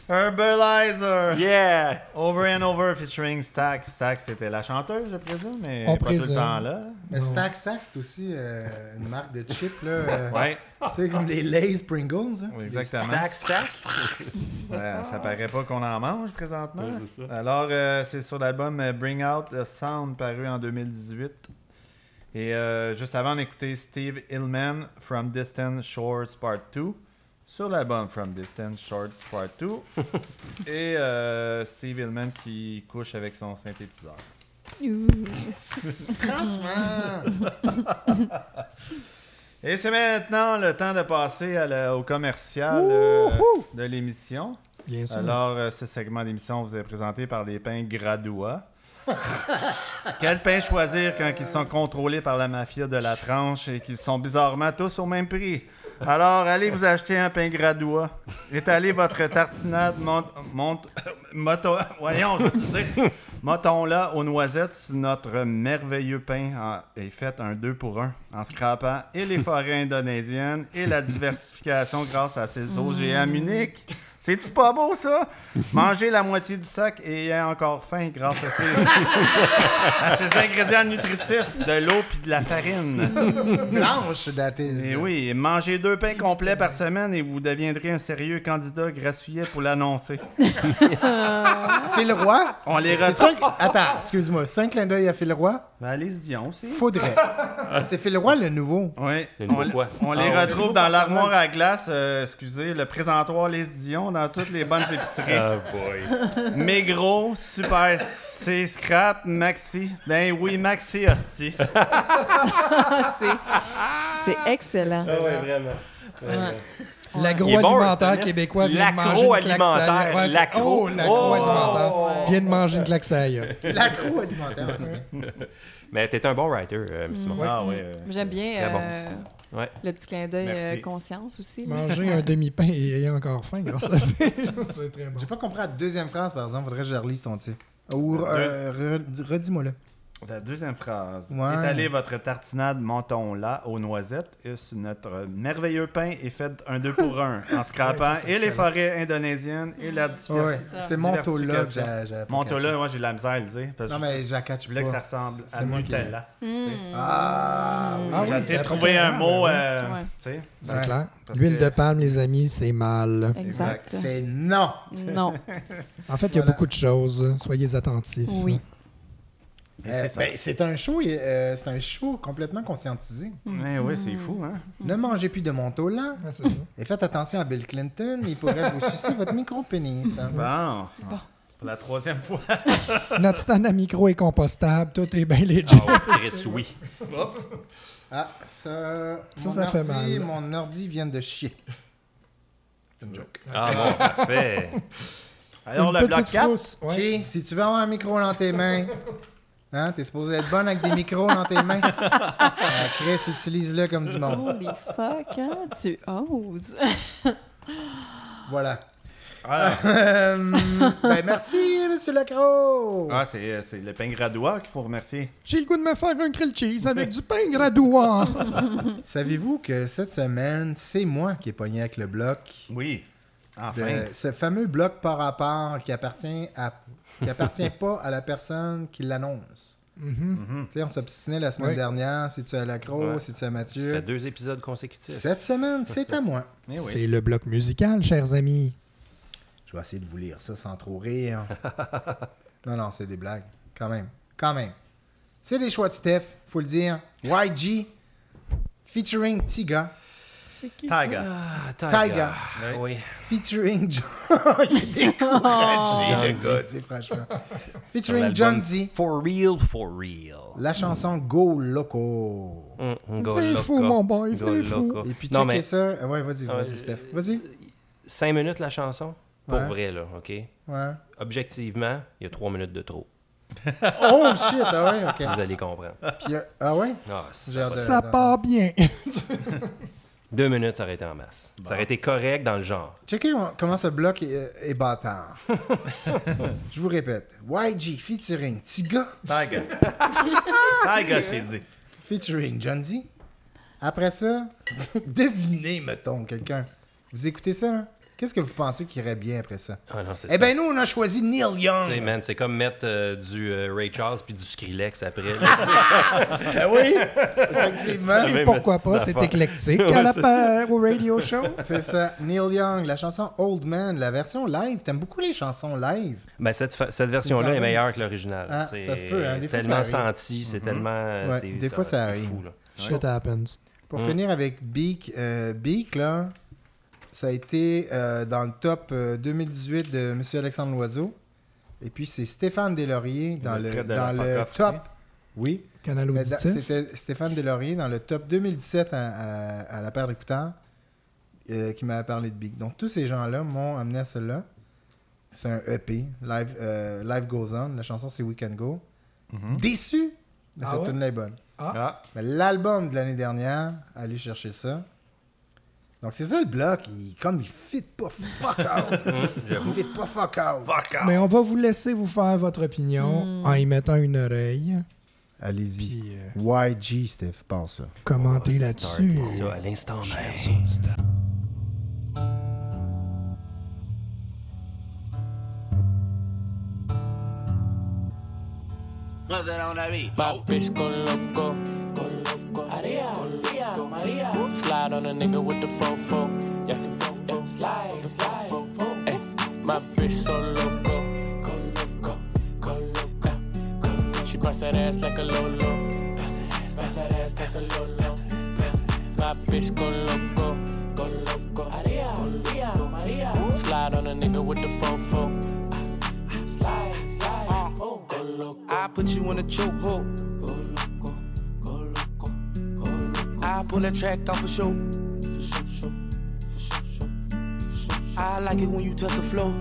C: Herbalizer. [LAUGHS]
E: Yeah!
C: Over and Over featuring Stax. Stax, c'était la chanteuse, je présume, mais
D: On
C: pas tout le temps là.
A: Mais Stack Stack, c'est aussi euh, une marque de chips, là. euh,
C: Ouais,
A: Tu sais, comme les Lay's Pringles. Hein?
C: oui, exactement.
E: Stack, stack.
C: Ouais, ça paraît pas qu'on en mange présentement. Alors, euh, c'est sur l'album euh, Bring Out the Sound paru en 2018. Et euh, juste avant, on écoutait Steve Hillman From Distant Shores Part 2 sur l'album From Distant Shores Part 2. [LAUGHS] Et euh, Steve Hillman qui couche avec son synthétiseur.
B: Ouh. [LAUGHS]
C: Et c'est maintenant le temps de passer à la- au commercial euh, de l'émission.
D: Bien sûr.
C: Alors, euh, ce segment d'émission vous est présenté par les pains Gradua. [LAUGHS] Quel pain choisir quand ils sont contrôlés par la mafia de la tranche et qu'ils sont bizarrement tous au même prix? Alors, allez vous acheter un pain Gradua. Étalez votre tartinade, monte, moto, voyons, je veux dire, moton-là aux noisettes notre merveilleux pain et faites un 2 pour 1 en scrapant et les forêts indonésiennes et la diversification grâce à ces OGM uniques. C'est-tu pas beau, ça? Mangez la moitié du sac et ayez encore faim grâce à ces, [LAUGHS] à ces ingrédients nutritifs, de l'eau puis de la farine.
A: Blanche datée.
C: Et oui, mangez deux pains complets par semaine et vous deviendrez un sérieux candidat gracieux pour l'annoncer. [LAUGHS]
A: Phil Roy?
C: On les retrouve.
A: Attends, excuse-moi. C'est un clin d'œil à Phil Roy?
C: Ben, allez-y, Dion aussi.
A: Faudrait. c'est Phil Roy le nouveau.
C: Oui,
E: Le
C: on,
E: nouveau quoi?
C: on les
E: Ah,
C: retrouve dans l'armoire à glace, euh, excusez, le présentoir Les Dion dans toutes les bonnes épiceries.
E: Oh boy.
C: Mégro, Super C, Scrap, Maxi. Ben oui, Maxi, hostie.
B: C'est- C'est excellent.
E: Ah ouais, vraiment. Bon,
D: L'agroalimentaire québécois vient de manger une claque
E: L'agroalimentaire.
D: Ouais,
E: l'aggro.
D: Oh, l'agroalimentaire
E: Oh.
D: vient de manger une claque.
A: L'agroalimentaire.
E: Mais t'es un bon writer, euh, Simon.
C: Ah oui. euh,
B: J'aime bien
E: bon.
B: euh,
E: Ouais.
B: le petit clin d'œil euh, conscience aussi.
D: Manger un [LAUGHS] demi-pain et ayant encore faim grâce à ça. [LAUGHS] C'est très bon.
A: J'ai pas compris la deuxième phrase, par exemple. Faudrait que je relise ton titre. Ou euh, re- redis-moi-le.
C: La deuxième phrase.
A: Ouais.
C: Étalez votre tartinade menton-là aux noisettes et sur notre merveilleux pain et faites un 2 pour 1 en [LAUGHS] scrapant
D: Ouais, ça, c'est
C: et les forêts indonésiennes et la diffi-
A: Ouais, c'est mon taux là que catché.
C: moi j'ai de la misère à le dire parce
A: Non, mais je la catch
C: je voulais que ça ressemble à
A: qui-
C: Nutella. sais.
A: Ah, oui.
D: Ah oui,
C: J'ai essayé de trouver un mot, euh.
D: C'est clair. L'huile
C: que-
D: de palme, les amis, c'est mal.
B: Exact.
A: C'est non.
B: Non. [LAUGHS]
D: En fait, il y a
A: Voilà.
D: beaucoup de choses. Soyez attentifs.
B: Oui.
A: Euh,
C: c'est
A: ben, c'est un show, euh, c'est un show complètement conscientisé.
C: Ouais, ouais, c'est fou, hein?
A: Ne mangez plus de manteau là
D: ça.
A: et faites attention à Bill Clinton, il pourrait vous sucer votre micro-pénis. [LAUGHS] hein.
C: Bon. Pour la troisième fois. [LAUGHS]
D: Notre stand à micro est compostable. Tout est bien legit.
E: Ah ouais, Chris, oui.
C: Oups.
A: Ah, ça.
D: Ça,
A: mon
D: ça fait
A: ordi-
D: mal.
A: Mon ordi vient de chier. C'est une joke.
E: Ah bon, parfait. [LAUGHS]
C: Alors,
D: Une
C: le bloc
D: petite
C: 4.
D: frousse. Ouais.
A: Chi, si tu veux avoir un micro dans tes mains, hein, t'es supposé être bonne avec des micros dans tes mains. Ah, Chris, utilise-le comme du monde.
B: Holy fuck, hein? Tu oses.
A: Voilà.
C: Ah,
A: Euh, ben merci, Monsieur Lacroix.
C: Ah, c'est euh, c'est le pain gradois qu'il faut remercier.
D: J'ai le goût de me faire un grilled cheese avec du pain gradois. [LAUGHS]
A: Savez-vous que cette semaine, c'est moi qui ai pogné avec le bloc.
C: Oui. Enfin.
A: de ce fameux bloc par rapport qui appartient à qui appartient pas à la personne qui l'annonce. Tu sais, on s'obstinait la semaine
D: Oui.
A: dernière, si tu as Lacroix,
E: Ouais.
A: si tu as
E: Ça
A: Mathieu.
E: fait deux épisodes consécutifs.
A: Cette semaine, c'est à moi.
C: Eh oui.
D: C'est le bloc musical, chers amis.
A: Je vais essayer de vous lire ça sans trop rire. [LAUGHS] non, non, c'est des blagues. Quand même. Quand même. C'est des choix de Steph, faut le dire. YG, featuring Tiga,
D: C'est qui
C: Taga.
E: Ah,
A: Taiga.
C: Ouais.
E: Oui.
A: featuring John. [LAUGHS] Il est découragé, [LAUGHS] le
E: John
A: gars, tu sais, franchement. Featuring John Z.
E: For real, for real.
A: La chanson Go Loco.
E: Go
D: Fais
E: loco.
D: fou, mon boy,
E: Go
D: fais fou.
E: loco.
A: Et puis
E: Non,
A: checker
E: mais
A: ça. Ah Ouais, vas-y,
E: Ah,
A: vas-y,
E: euh,
A: Steph. Vas-y.
E: cinq minutes la chanson? Pour
A: Ouais.
E: vrai, là, OK?
A: Ouais.
E: Objectivement, il y a trois minutes de trop. [LAUGHS]
A: Oh shit, ah ouais, ok.
E: Vous allez comprendre.
A: Puis, euh, ah ouais?
E: Ah,
D: Ça part bien.
E: Deux minutes, ça aurait été en masse. Ça aurait été correct dans le genre.
A: Checkez comment ce bloc est, est bâtard. [LAUGHS] Je vous répète. YG featuring Tiga
C: Tiger. [LAUGHS] Tiger, je t'ai dit.
A: featuring John Z. Après ça, [LAUGHS] devinez, mettons, quelqu'un. Vous écoutez ça, là? Qu'est-ce que vous pensez qui irait bien après ça?
E: Ah non, c'est
A: Eh
E: ça.
A: ben nous, on a choisi Neil
E: Tu
A: Young.
E: man, c'est comme mettre euh, du euh, Ray Charles puis du Skrillex après. [LAUGHS]
A: Ben oui, effectivement.
D: Et pourquoi pas, c'est éclectique [LAUGHS]
E: Ouais,
D: à la
E: c'est
D: pa- au radio show. [LAUGHS]
A: C'est ça. Neil Young, la chanson Old Man, la version live. T'aimes beaucoup les chansons live?
E: Ben, cette, fa- cette version-là est meilleure que l'original.
A: Ah,
E: c'est
A: ça se peut, hein, des fois,
E: tellement
A: ça arrive.
E: senti, c'est tellement.
A: Ouais, des fois, ça arrive.
E: fou, là.
D: Shit happens.
A: Pour
E: Mm.
A: finir avec Beak, euh, Beak, là, ça a été euh, dans le top euh, 2018 de M. Alexandre Loiseau. Et puis c'est Stéphane Deslauriers dans
C: le
A: dans le top.
C: aussi.
A: Oui.
D: Canal.
A: C'était Stéphane Deslauriers dans le top 2017 à, à- à la paire d'écouteurs euh, qui m'avait parlé de Beak. Donc tous ces gens-là m'ont amené à celle-là. C'est un EP, Live, euh, Live Goes On. La chanson c'est We Can Go. Déçu, mais
D: Ah
A: cette
D: ouais?
A: tune-là est bonne.
C: Ah.
A: Mais l'album de l'année dernière, allez chercher ça. Donc c'est ça le bloc, il, comme il fit pas fuck [LAUGHS] out. il fit pas fuck out.
C: Fuck.
D: Mais on va vous laisser vous faire votre opinion en y mettant une oreille.
A: Allez-y.
D: Euh,
A: YG, Steph, passe ça.
D: commentez là-dessus.
E: ça à l'instant même.
H: Loco. Nigga with the fofo. Yeah, yeah. Slide, slide. Ay, my bitch so loco. Go loco, go loco. She bust that ass like a lolo. Bust that ass like a lolo. My bitch go loco. Go loco. Maria, Maria, Maria. Slide on a nigga with the fofo. Slide, slide. Go loco.
I: I put you in a chokehold.
H: Go loco, go loco, go loco.
I: I pull that track off a show. I like it when you touch the floor.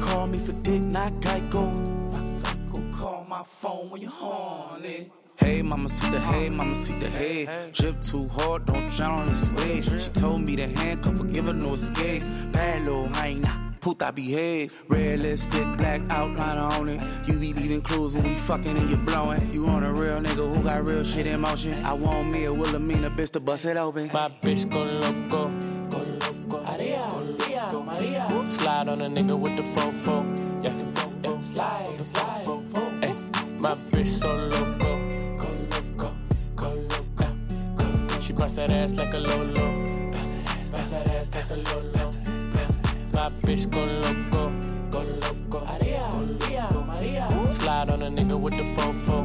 I: Call me for dick, not Geico.
H: low. Call my phone when you're horny.
I: Hey, mama, see the hey, mama, see the hey. Trip too hard, don't drown on this wave. She told me to handcuff her, give her no escape. Bad little hyena, puta behave. Red lipstick, black outline on it. You be leaving clues when we fucking and you blowing. You on a real nigga who got real shit in motion. I want me a Wilhelmina bitch to bust it open.
H: My bitch go loco, go loco. Maria, Maria, Maria. Slide on a nigga with the fofo. Yeah, yeah. Slide, slide. Ay, my bitch so loco, go loco, go loco. She bust that ass like a lolo. Bust that ass, bust that ass like a lolo. My bitch go loco, go loco. Maria, Maria, Maria. Slide on a nigga with the fofo.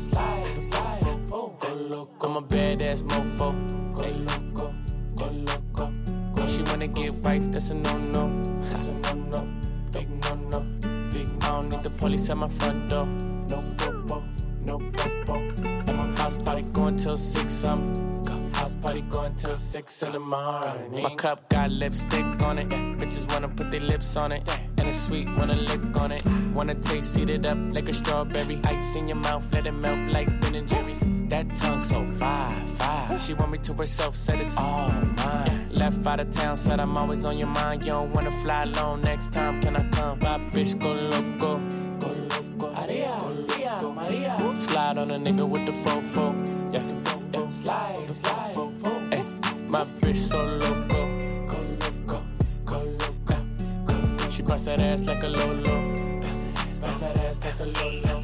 H: Slide, slide, go loco. I'm a badass mofo. Go loco, go loco. Go. She wanna get wife, that's a no no. That's a no no, big no no. Big I don't need the police at my front door. No popo, no popo. And my house party going till six um. Party going till six in the morning. My cup got lipstick on it. Bitches wanna put their lips on it. And it's sweet, wanna lick on it. Wanna taste, eat it up like a strawberry. Ice in your mouth, let it melt like Ben and Jerry's. That tongue so fire, fire. She want me to herself, said it's all mine. Left out of town, said I'm always on your mind. You don't wanna fly alone next time, can I come? My bitch go loco. Go loco. Maria. Slide on a nigga with the fofo. Yeah, yeah. Slide, slide. Ay, my bitch so loco. Go loco, go loco. She bust that ass like a lolo. Bust that ass like a lolo.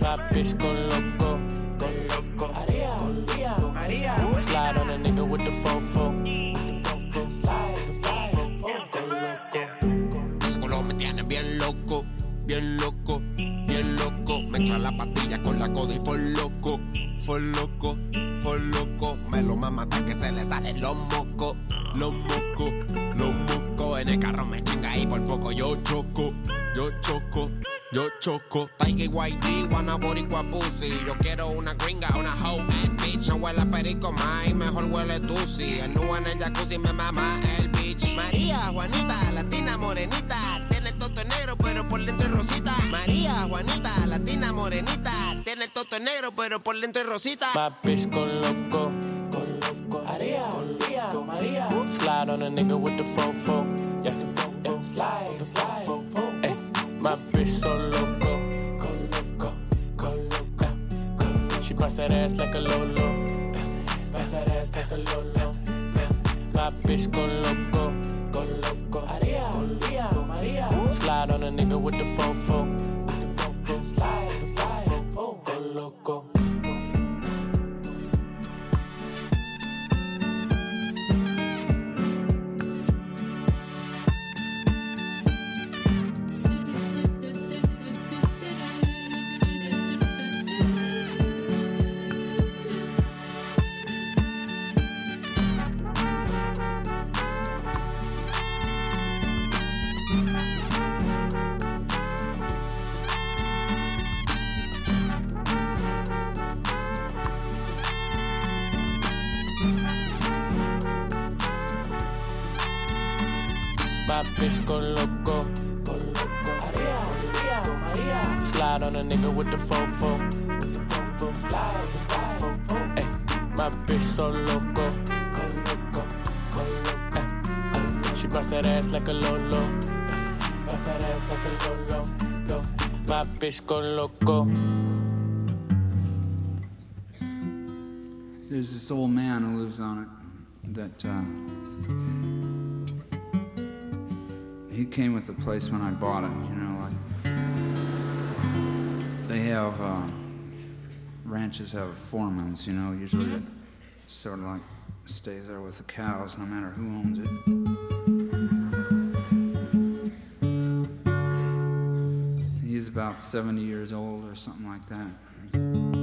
H: My bitch go loco, go loco. Maria, Maria, Maria. Slide on a nigga with the fofo. Slide, slide, go loco.
J: Ese color me tiene bien loco, bien loco, bien loco. Mezcla la pastilla con la coda y por loco, loco, por loco. Me lo mama que se le salen los mocos, los mocos, los mocos. En el carro me chinga y por poco yo choco, yo choco. Yo choco, Tiger YG, wanna boricua pussy Yo quiero una gringa, una hoe ass bitch No huele a perico y mejor huele tusi El nu en el jacuzzi me mama el bitch María, Juanita, latina morenita Tiene el toto negro pero por dentro es rosita María, Juanita, latina morenita Tiene el toto negro, pero por dentro es rosita.
H: Loco. Go loco. Slide on a nigga with the fofo. Yeah, yeah. slide, slide. Ay, my bitch so loco. Go loco, go loco. She bust that ass like a lolo. Bust that ass like a lolo. My bitch go loco. Go loco. Maria, Maria, Maria. Slide on a nigga with the fofo. Slide, slide. Go loco. Bitch go loco. Go loco. Maria, Maria, Maria. Slide on a nigga with the fofo. With the fofo. Slide, slide. Ay, my bitch so loco. Go loco, go loco. Ay, she bust that ass like a lolo. Bust that ass like a lolo. Lo. My bitch go loco.
K: There's this old man who lives on it that uh, he came with the place when I bought it. You know, like they have uh, ranches have foremans. You know, usually it sort of like stays there with the cows, no matter who owns it. He's about 70 years old or something like that.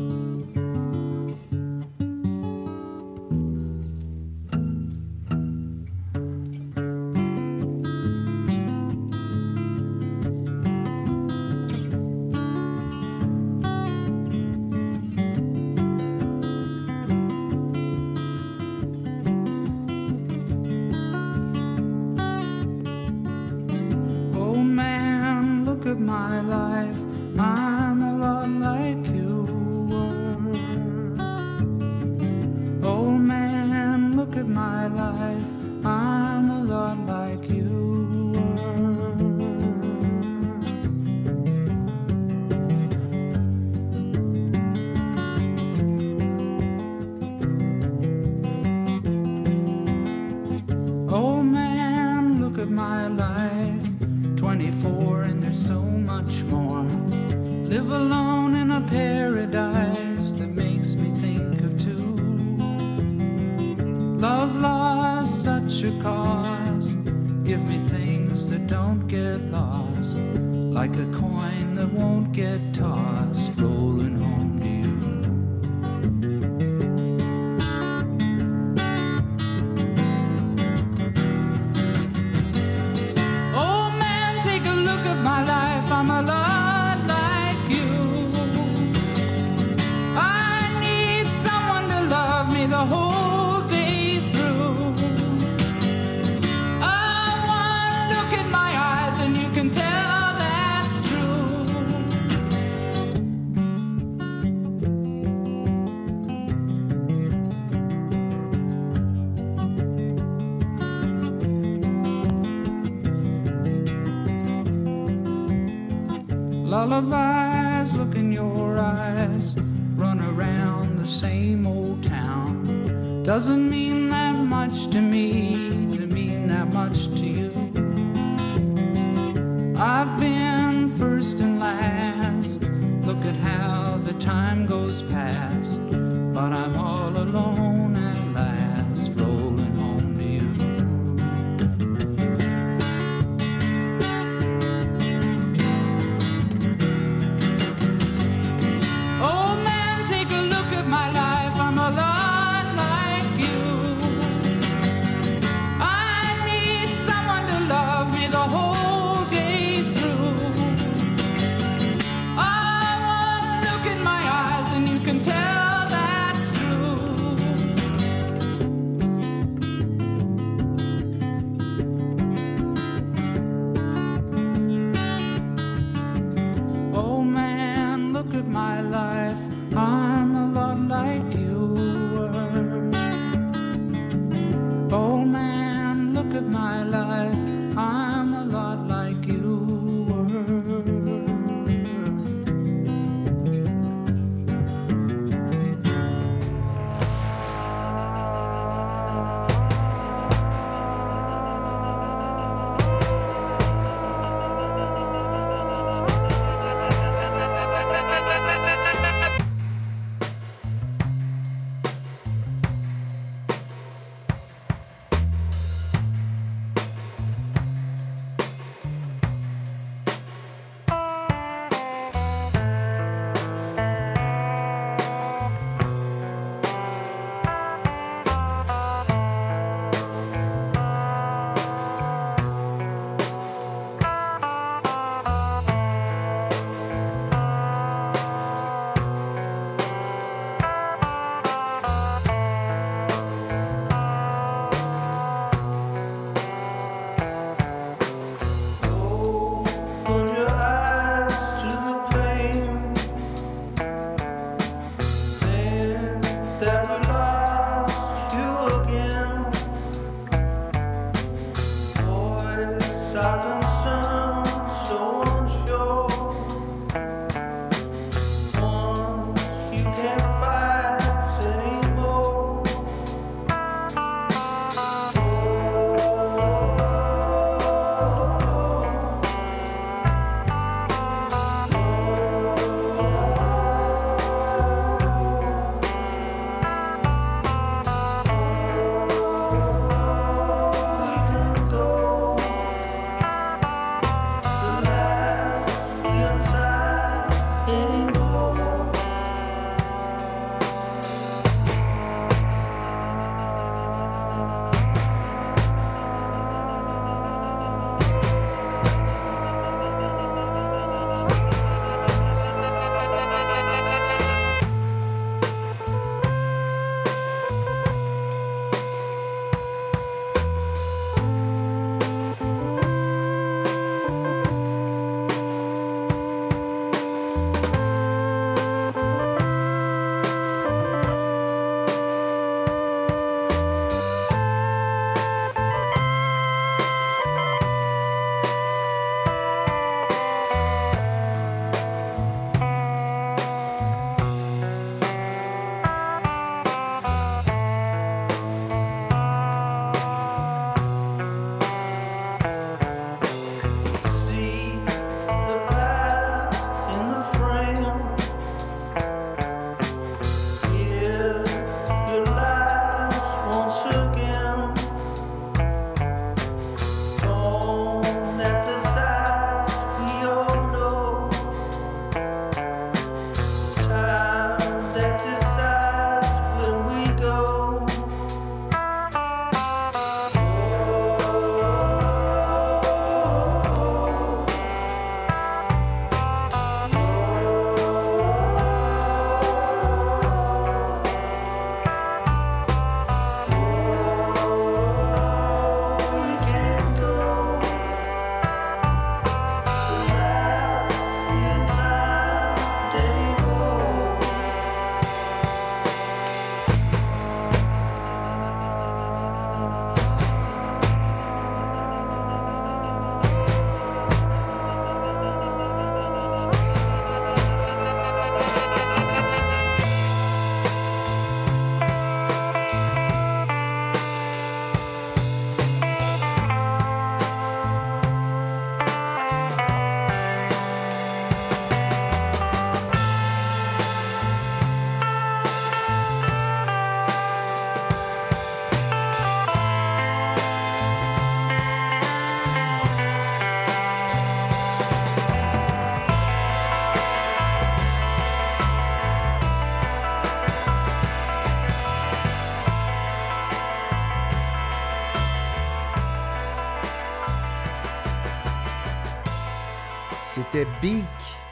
A: C'était Beak.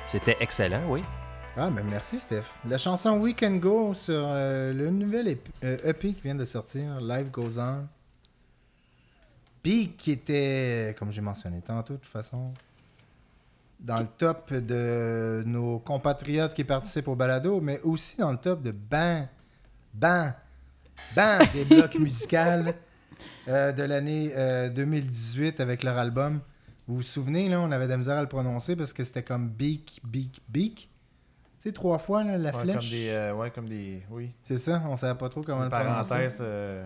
E: C'était excellent, oui.
A: Ah, ben merci, Steph. La chanson We Can Go sur euh, le nouvel EP, euh, EP qui vient de sortir, Life Goes On. Beak qui était, comme j'ai mentionné tantôt, de toute façon, dans le top de nos compatriotes qui participent au balado, mais aussi dans le top de ban, ban, ban des blocs [LAUGHS] musicaux euh, de l'année euh, 2018 avec leur album. Vous vous souvenez, là, on avait de la misère à le prononcer parce que c'était comme Beak, Beak, Beak. Tu sais, trois fois, là, la
C: Ouais,
A: flèche.
C: Comme des, euh, ouais, comme des. Oui.
A: C'est ça, on savait pas trop comment le prononcer.
C: parenthèses euh,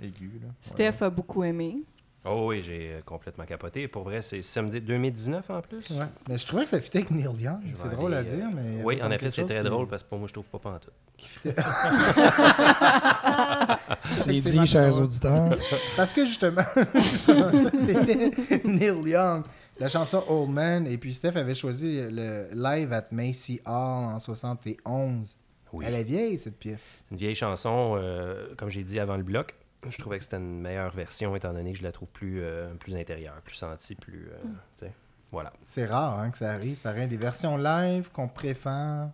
C: aiguës. Là.
B: Steph a beaucoup aimé.
E: Oh oui, j'ai euh, complètement capoté. Pour vrai, c'est samedi 2019 en plus.
A: Ouais. Mais je trouvais que ça fitait avec Neil Young. C'est drôle à
E: aller, euh,
A: dire, mais.
E: Oui, en effet, c'est très
A: qui-
E: drôle parce que pour moi, je trouve pas pantoute.
A: qui fitait- [LAUGHS]
D: C'est dit, chers
A: drôle.
D: auditeurs.
A: Parce que justement, [LAUGHS] justement, ça, c'était Neil Young, la chanson Old Man. Et puis Steph avait choisi le live at Macy Hall en 71.
E: Oui.
A: Elle est vieille, cette pièce.
E: Une vieille chanson, euh, comme j'ai dit avant le bloc. Je trouvais que c'était une meilleure version étant donné que je la trouve plus, euh, plus intérieure, plus sentie, plus. euh, sais, Voilà.
A: C'est rare hein, que ça arrive. Pareil, des versions live qu'on préfère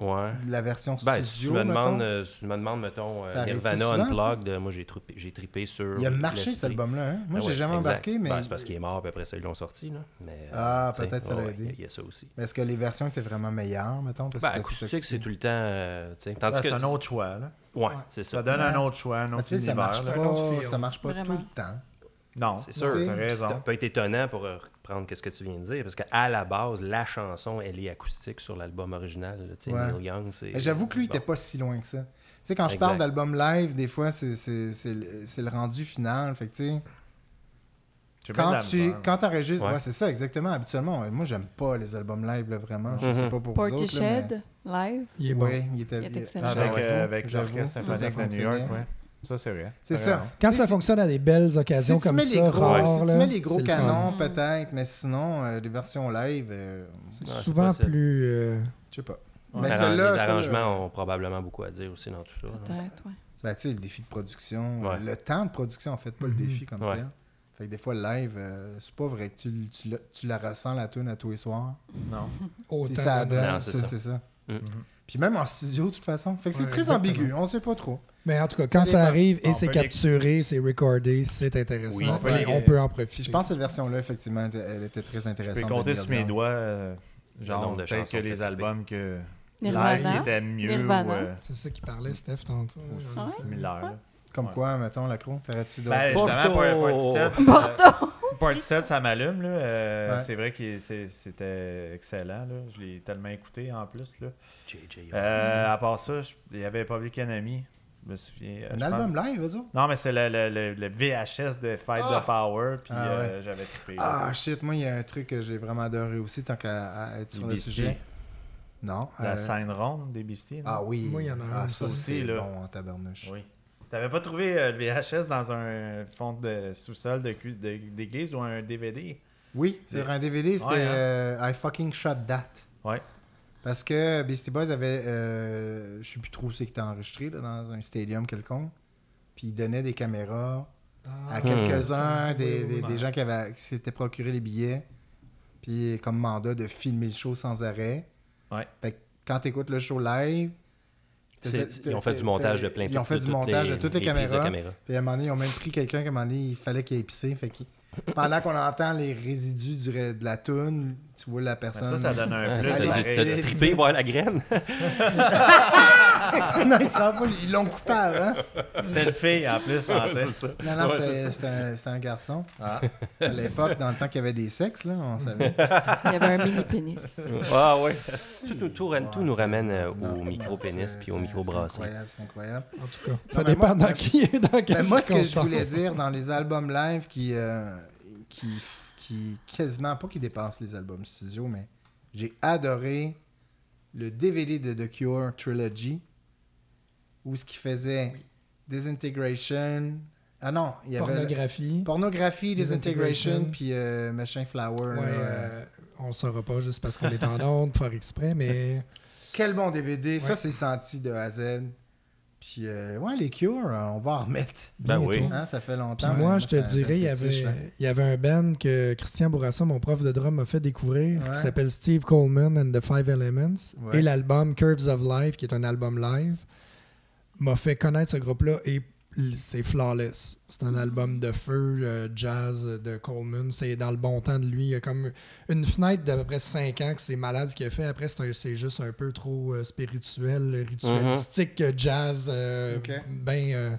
E: Ouais.
A: de la version
E: Ben, si tu
A: studio.
E: me
A: mettons.
E: demandes, euh, si tu me demandes, mettons, euh, Nirvana
A: souvent?
E: Unplugged, euh, moi j'ai trippé, j'ai trippé sur.
A: Il a marché cet album-là. Hein? Moi,
E: Ah
A: j'ai
E: ouais,
A: jamais
E: exact.
A: embarqué, mais.
E: Ben, c'est parce qu'il est mort, puis après ça, ils l'ont sorti. Là. Mais, euh,
A: Ah, peut-être ça l'a
E: ouais,
A: aidé.
E: il y a- Il y a ça aussi.
A: Mais Est-ce que les versions étaient vraiment meilleures, mettons parce
E: Ben, acoustique, c'est
A: tout
E: le temps. euh, tu sais, tandis
C: Ouais,
E: que
C: c'est un autre choix. Là.
E: Ouais, c'est ça.
C: Ça donne un autre choix, un
A: Mais
C: autre
A: ça
C: univers.
A: marche pas,
D: feel.
A: ça marche pas
B: Vraiment.
A: tout le temps.
C: Non,
E: C'est sûr.
C: t'as
A: sais,
E: Ça
C: raison.
E: peut être étonnant pour euh, reprendre ce que tu viens de dire, parce qu'à la base, la chanson, elle est acoustique sur l'album original. sais,
A: Ouais.
E: Neil Young, c'est.
A: J'avoue que lui, il
E: bon.
A: était pas si loin que ça. Tu sais, quand je
E: Exact.
A: parle d'album live, des fois, c'est c'est- c'est le rendu final. Fait que, tu sais, quand tu quand t'enregistres,
E: Ouais.
A: ouais, c'est ça, exactement. Habituellement, moi, j'aime pas les albums live, là, vraiment. Je
E: Mhm.
A: sais pas pour vous autres. là,
B: Portishead, live.
D: Il est
A: mais...
D: bon.
A: Ouais, il était
B: Il est.
C: Avec, euh, avec l'Orchestre symphonique de New York, ouais. Ça, c'est vrai.
A: C'est ça.
C: raison.
D: Quand ça fonctionne à des belles occasions
A: Si tu
D: comme
A: mets
D: ça,
A: les gros,
D: rares,
A: si tu mets les gros canons, peut-être, mais sinon, euh, les versions live, euh,
D: C'est souvent
E: possible.
D: plus. euh,
A: je sais pas.
E: Les
A: Mais
E: les arrangements ont probablement beaucoup à dire aussi dans tout ça.
B: Peut-être, ouais.
A: Ben, tu sais, le défi de production,
E: Ouais.
A: euh, le temps de production, en fait, pas le
D: Mhm.
A: défi comme
E: Ouais.
A: tel. Fait que des fois, le live, euh, c'est pas vrai que tu, tu, la, tu la ressens, la tune à tous les soirs.
C: Non. [LAUGHS]
D: autant
A: Si ça donne,
E: c'est
A: ça,
E: ça.
A: c'est ça.
E: Mhm.
A: Puis même en studio, de toute façon. Fait que c'est
D: Ouais,
A: très
D: exactement.
A: ambigu, on sait pas trop.
D: Mais en tout cas, quand
A: Ça
D: arrive et c'est
C: les-
D: capturé, c'est recordé, c'est intéressant.
E: Oui, on peut les-
D: on peut en profiter.
A: je pense que cette version-là, effectivement, elle- était très
C: Je
A: intéressante.
C: peux compter sur mes doigts, euh,
E: Le
C: genre,
E: nombre de
C: peut-être
E: chansons
C: que
E: que
C: les albums que live étaient mieux euh,
D: C'est ça qui parlait, Steph, tantôt.
C: ou
B: ouais?
C: similaires. là.
A: Comme
C: Ouais.
A: quoi, mettons, Lacro, t'aurais-tu d'autres...
C: Ben,
E: Porto!
C: justement, pour Party 7,
B: Porto!
C: Party 7, ça m'allume. là. Euh,
A: Ouais.
C: C'est vrai que c'était excellent. Là. Je l'ai tellement écouté en plus. Là.
E: JJ.
C: Euh, à part ça, je- il y avait Public Enemy. Je me souviens. euh,
A: Un
C: je
A: album
C: pense-
A: live, autres?
C: Non, mais c'est le, le- le- le VHS de Fight the Power. Puis
A: Ah,
C: euh, j'avais trippé. là.
A: Ah, shit, moi, il y a un truc que j'ai vraiment adoré aussi, tant qu'à être sur
C: Les
A: le sujet. Non.
C: La
A: euh,
C: scène ronde des Beasties.
A: Ah oui.
D: Moi, il y en a un
A: Ah,
D: aussi.
A: ça,
C: Aussi,
A: c'est
C: là.
A: bon en tabarnouche.
C: Oui. T'avais pas trouvé euh, le VHS dans un fond de sous-sol de cu- de- d'église ou un DVD?
A: Oui, sur un DVD, c'était
C: Ouais, hein.
A: euh, I fucking shot that.
C: Ouais.
A: Parce que Beastie Boys avait, euh, je sais plus trop où c'est qui était enregistré, là, dans un stadium quelconque. Puis ils donnaient des caméras à
D: Ah,
A: quelques-uns,
D: ça,
A: des,
D: oui, oui,
A: des- gens qui, avaient, qui s'étaient procuré les billets. Puis comme mandat de filmer le show sans arrêt.
C: Ouais.
A: Fait que quand tu écoutes le show live,
E: C'est-
A: t'as-
E: Ils ont fait du montage de plein
A: Ils ont fait du montage
E: les-
A: de toutes les,
E: de
A: caméras.
E: caméra.
A: Puis à un moment donné, ils ont même pris quelqu'un qu'à un moment donné, il fallait qu'il ait pissé. Fait qu'il- pendant qu'on entend les résidus du, de la toune, tu vois la
C: Mais
A: personne.
C: ça, ça donne un [LAUGHS] plus.
E: T'as-tu trippé voir la graine? [LAUGHS]
A: non, ils pas. Ils l'ont coupé avant.
C: C'était une fille en plus. en tête.
A: Non, non,
E: Ouais,
A: c'était-
E: ça.
A: un, un garçon.
C: Ah.
A: À l'époque, dans le temps qu'il y avait des sexes, là, on savait.
B: Il y avait un mini pénis.
E: Ah ouais. Tout, nous- tout, tout nous ramène euh,
A: Non,
E: au micro-pénis puis au micro-brasserie.
A: C'est incroyable, c'est incroyable.
D: En tout cas, ça
A: ben,
D: dépend
A: moi-
D: dans qui dans quelle
A: Ben, moi, ce que je voulais dire dans les albums live qui, euh, qui, qui quasiment, pas qui dépassent les albums studio, mais j'ai adoré le DVD de The Cure Trilogy où ce qui faisait Disintegration. Ah non, il y avait.
D: Pornographie.
A: Pornographie, Disintegration,
D: Disintegration.
A: puis euh, Machin Flower.
D: Ouais,
A: euh.
D: on le saura pas juste parce qu'on est en onde, [LAUGHS] faire exprès, mais
A: Quel bon DVD. Ça, c'est senti de A à Z. Puis, euh, ouais, les Cure, euh, on va en remettre.
E: Ben
D: Bientôt.
E: oui.
A: Hein, ça fait
D: Puis
A: longtemps.
D: moi, je te dirais, il y, avait, il y avait un band que Christian Bourassa, mon prof de drum, m'a fait découvrir,
A: Ouais.
D: qui s'appelle Steve Coleman and the Five Elements.
A: Ouais.
D: Et l'album Curves of Life, qui est un album live, m'a fait connaître ce groupe-là et c'est flawless. C'est un album de feu, euh, jazz de Coleman. C'est dans le bon temps de lui. Il y a comme une fenêtre d'à peu près 5 ans que c'est malade ce qu'il a fait. Après, c'est un- c'est juste un peu trop euh, spirituel, ritualistique, euh, jazz, euh,
A: Ok.
D: ben euh,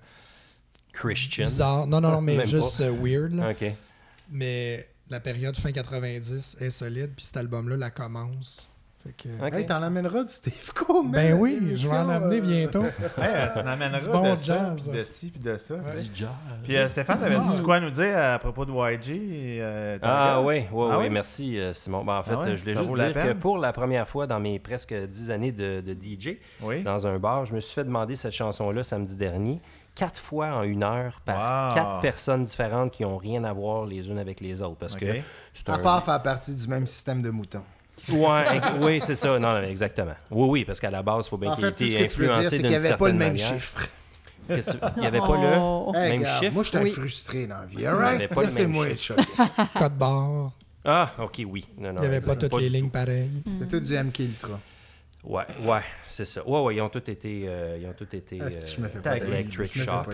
E: Christian.
D: bizarre. Non, non, non, mais juste euh, weird. là. Mais la période fin 90 est solide, puis cet album-là la commence. Fait que-
E: OK.
A: Hey, t'en amèneras du Steve Coleman.
D: Ben oui, je vais en amener
A: euh,
D: bientôt. [LAUGHS]
C: Ouais, tu n'amèneras
D: Du bon
C: de ça,
D: jazz.
C: puis de ci, puis de ça.
E: Du jazz.
C: Puis euh, Stéphane, t'avais-tu quoi à nous dire à propos de YG? euh,
E: Ah oui, oui,
C: Ah
E: oui? merci euh, Simon. Ben, en fait,
C: Ah ouais?
E: euh, je voulais juste dire que pour la première fois dans mes presque dix années de, de DJ,
C: Oui.
E: dans un bar, je me suis fait demander cette chanson-là samedi dernier, quatre fois en une heure par
C: Wow.
E: quatre personnes différentes qui n'ont rien à voir les unes avec les autres. Parce que c'est
A: À
E: un...
A: part faire partie du même système de moutons.
E: Ouais, oui, c'est ça. Non, non, exactement. Oui, oui, parce qu'à la base, il faut bien
A: En
E: qu'il ait été influencé d'une
A: qu'il n'y avait pas le
E: certaine
A: même
E: manière.
A: chiffre.
E: Il n'y avait pas le.
A: Hey,
E: même chiffre?
A: Moi, je suis un
B: Oui.
A: frustré dans la vie.
E: Il
A: All right?
E: avait pas le même
A: Laissez-moi être
E: chiffre.
A: choqué. [LAUGHS]
D: Code barre,
E: Ah, ok, oui. Non, non,
D: il n'y avait pas toutes les lignes pareilles.
A: C'est tout du MK Ultra.
E: Ouais, ouais, c'est ça. Ouais, ouais, ils ont tous été, euh, ils ont tous été
A: Ah, si je me fais
E: euh,
A: pas d'amis,
E: Electric Shock.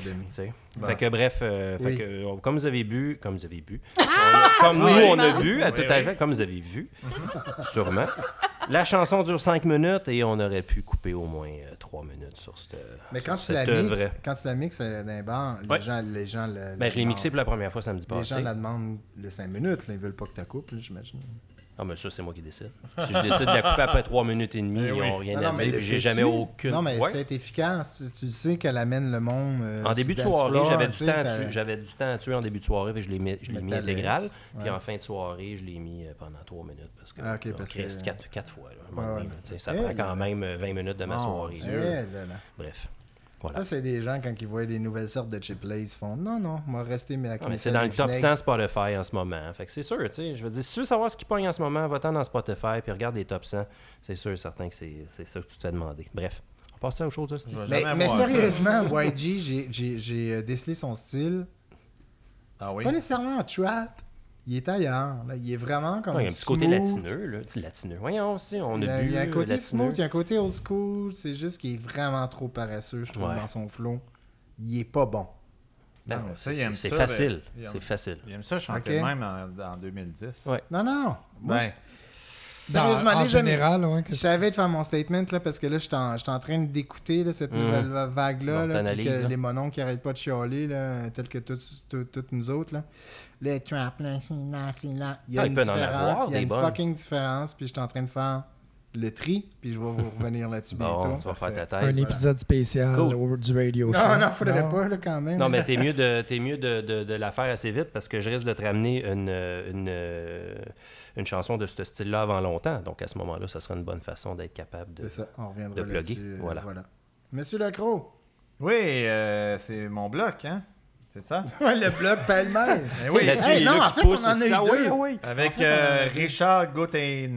A: Bon.
E: Fait que bref, euh, fait
A: Oui.
E: que, euh, comme vous avez bu, comme vous avez bu, [LAUGHS] on a- comme nous on a bu à
C: Oui,
E: tout à fait, comme vous avez vu, sûrement. La chanson dure 5 minutes et on aurait pu couper au moins 3 minutes sur cette.
A: Mais quand
E: sur
A: tu la mixes, quand tu la mixes euh, dans un bar, les
E: Ouais.
A: gens, les gens le,
E: Ben, je l'ai mixé pour la première fois samedi
A: demandent. Les
E: passé.
A: gens la demandent le 5 minutes. Là, ils veulent pas que tu coupes, j'imagine.
E: Ah, mais ça, c'est moi qui décide. Si je décide de la couper après 3 minutes et demie,
C: Eh
E: ils n'ont rien
A: Non,
E: à
A: non,
E: dire. J'ai jamais aucune.
A: Non, mais
E: Ouais.
A: c'est efficace. Tu, tu sais qu'elle amène le monde. euh,
E: En début de soirée, j'avais du, temps à tuer. j'avais du temps à tuer en début de soirée, puis je l'ai mis, je l'ai mis intégral.
A: ouais.
E: Puis en fin de soirée, je l'ai mis euh, pendant 3 minutes. Parce que
A: Ah, ok,
E: on
A: parce que-
E: 4, quatre fois. là,
A: Ouais,
E: donné, là, tu sais, ça
A: Eh
E: prend
A: là
E: quand même euh, 20 minutes de ma soirée.
A: Eh.
E: Bref. Voilà.
A: Ça, c'est des gens, quand ils voient des nouvelles sortes de chip lays, ils font non, non, on va rester mais
E: Ah, mais c'est dans le top 100 Spotify en ce moment. Fait que c'est sûr, tu sais. Je veux dire, si tu veux savoir ce qui pogne en ce moment, va-t'en dans Spotify puis regarde les top 100. C'est sûr et certain que c'est c'est ça que tu te fais demander. Bref. On passe à autre chose, là, Steve.
C: Je vais
A: Mais, mais
C: ça.
A: sérieusement, [LAUGHS] YG, j'ai- j'ai j'ai, euh, décelé son style.
C: Ah oui?
A: Pas nécessairement un trap. Il est ailleurs. là. Il est vraiment comme.
E: Ouais, il y a un petit côté latineux, là. Petit latineux. Voyons aussi, on
A: Il y
E: a
A: a,
E: bu
A: il y a un
E: euh,
A: côté
E: latineux.
A: smooth, il y a un côté old school. C'est juste qu'il est vraiment trop paresseux, je trouve,
E: Ouais.
A: dans son flow. Il est pas bon.
E: Ben, c'est-
C: il aime
E: c'est
C: ça,
E: facile.
C: ben, il aime-
E: C'est facile.
C: Il aime ça chanter
A: Ok.
C: même en, en 2010.
E: Ouais.
A: Non, non. Moi,
C: Ben,
A: je- Sérieusement,
D: en
A: les amis,
D: général,
A: Je savais de faire mon statement là, parce que là, je suis en, train d'écouter cette
E: Mhm.
A: nouvelle va- vague-là.
E: Bon,
A: là, que
E: là.
A: les monons qui arrêtent pas de chialer, là, tels que toutes nous autres. Là. Le trap, là, c'est là, c'est là. Il y a
E: Ah,
A: une différence.
E: avoir
A: il y a une fucking différence. Puis j'étais en train de faire le tri. Puis je vais vous revenir là-dessus
E: Bon,
A: bientôt.
E: tu vas faire ta thèse.
D: un épisode spécial
E: Cool.
D: au- du radio show.
A: Non, non, faudrait pas là, quand même.
E: Non, mais t'es mieux de, t'es mieux de, de, de la faire assez vite parce que je risque de te ramener une, une, euh, une chanson de ce style-là avant longtemps. Donc à ce moment-là, ça sera une bonne façon d'être capable de.
A: C'est ça, on reviendra
E: de plugger,
A: euh,
E: voilà.
A: Monsieur Lacroix.
C: oui, euh, c'est mon bloc, hein? C'est ça? [LAUGHS]
A: le bloc pêle-mêle.
C: Ben oui,
E: Là-dessus,
A: Hey,
E: il
A: non,
E: là
A: en
E: qui
A: fait,
E: pousse,
A: on en a
E: dit,
A: eu
E: Ah oui,
A: deux.
E: ah oui.
C: Avec
A: En fait,
C: euh, Richard Gauthier.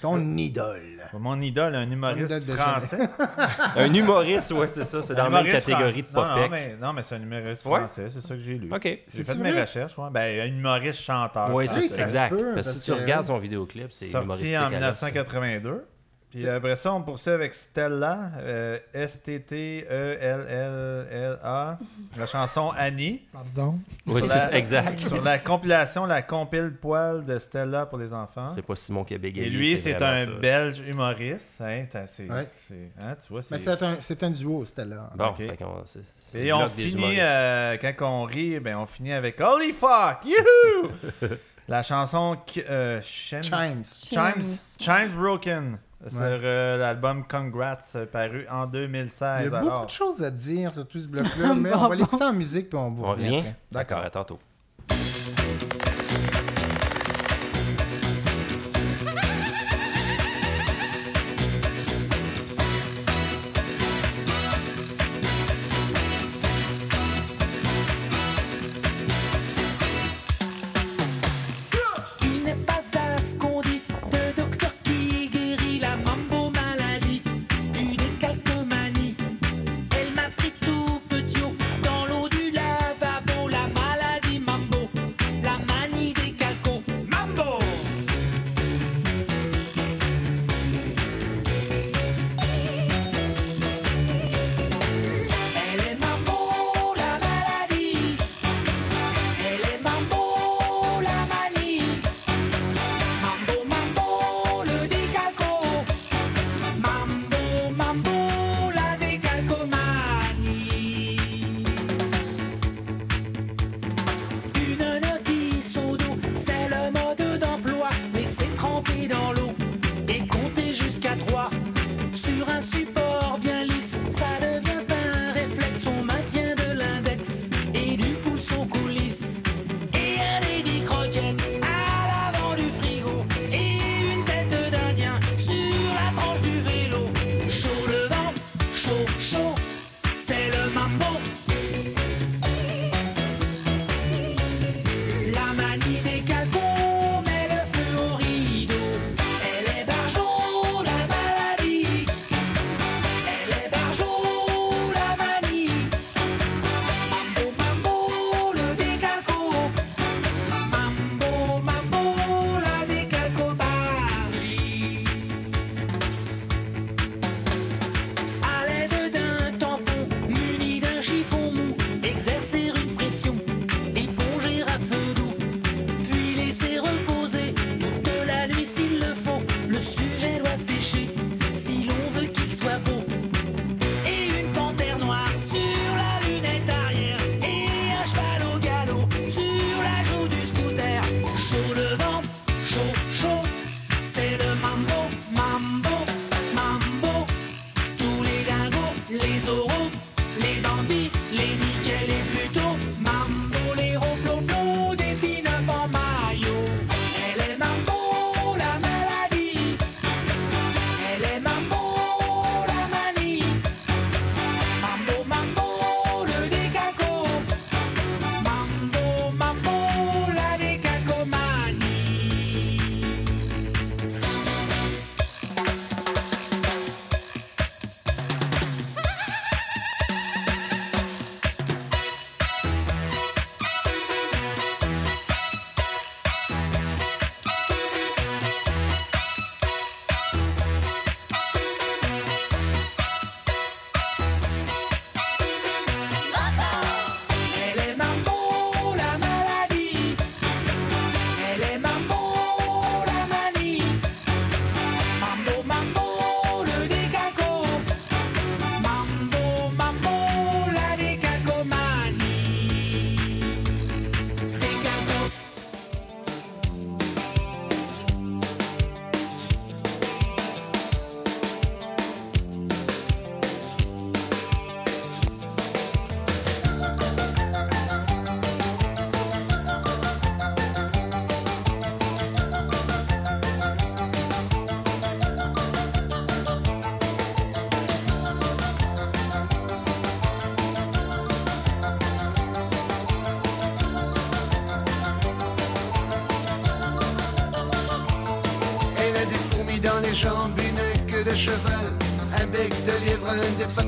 A: Ton idole.
C: Mon idole, un humoriste
A: idole
C: français. [LAUGHS]
E: Un humoriste, ouais, c'est ça. C'est dans la même catégorie de
C: fran- non, non,
E: pop
C: mais, non, mais c'est un humoriste
E: Ouais.
C: français, c'est ça que j'ai lu.
E: OK.
C: J'ai fait mes recherches, ouais. Ben, un humoriste chanteur.
E: Oui, c'est
A: ça
E: exact.
A: peut,
E: Parce que si tu regardes son vidéoclip, c'est
C: Sorti
E: humoristique.
C: en
E: à l'os.
C: 1982. Puis après ça, on poursuit avec Stella, euh, S-T-T-E-L-L-L-A, [LAUGHS] la chanson Annie.
D: Pardon?
E: Oui, c'est exact.
C: Sur la compilation La compile poil de Stella pour les enfants.
E: C'est pas Simon qui a bégayé.
C: Et lui, c'est un
E: ça.
C: belge humoriste. Hein, c'est,
A: Ouais.
C: hein, tu vois, c'est...
A: Mais c'est un, c'est un duo, là.
E: Bon,
C: Et on finit, euh, quand on rit, ben on finit avec Holy fuck! Youhou! [LAUGHS] La chanson euh, Chimes.
A: Chimes.
C: Chimes. Chimes Broken. Sur euh, l'album Congrats, euh, paru en 2016.
A: Il y a
C: alors.
A: beaucoup de choses à dire sur tout ce bloc-là, [LAUGHS] mais on va l'écouter en musique puis on vous
E: On
A: revient.
E: D'accord, à tantôt.
L: d'emploi, mais c'est trempé
M: dans le de lièvre,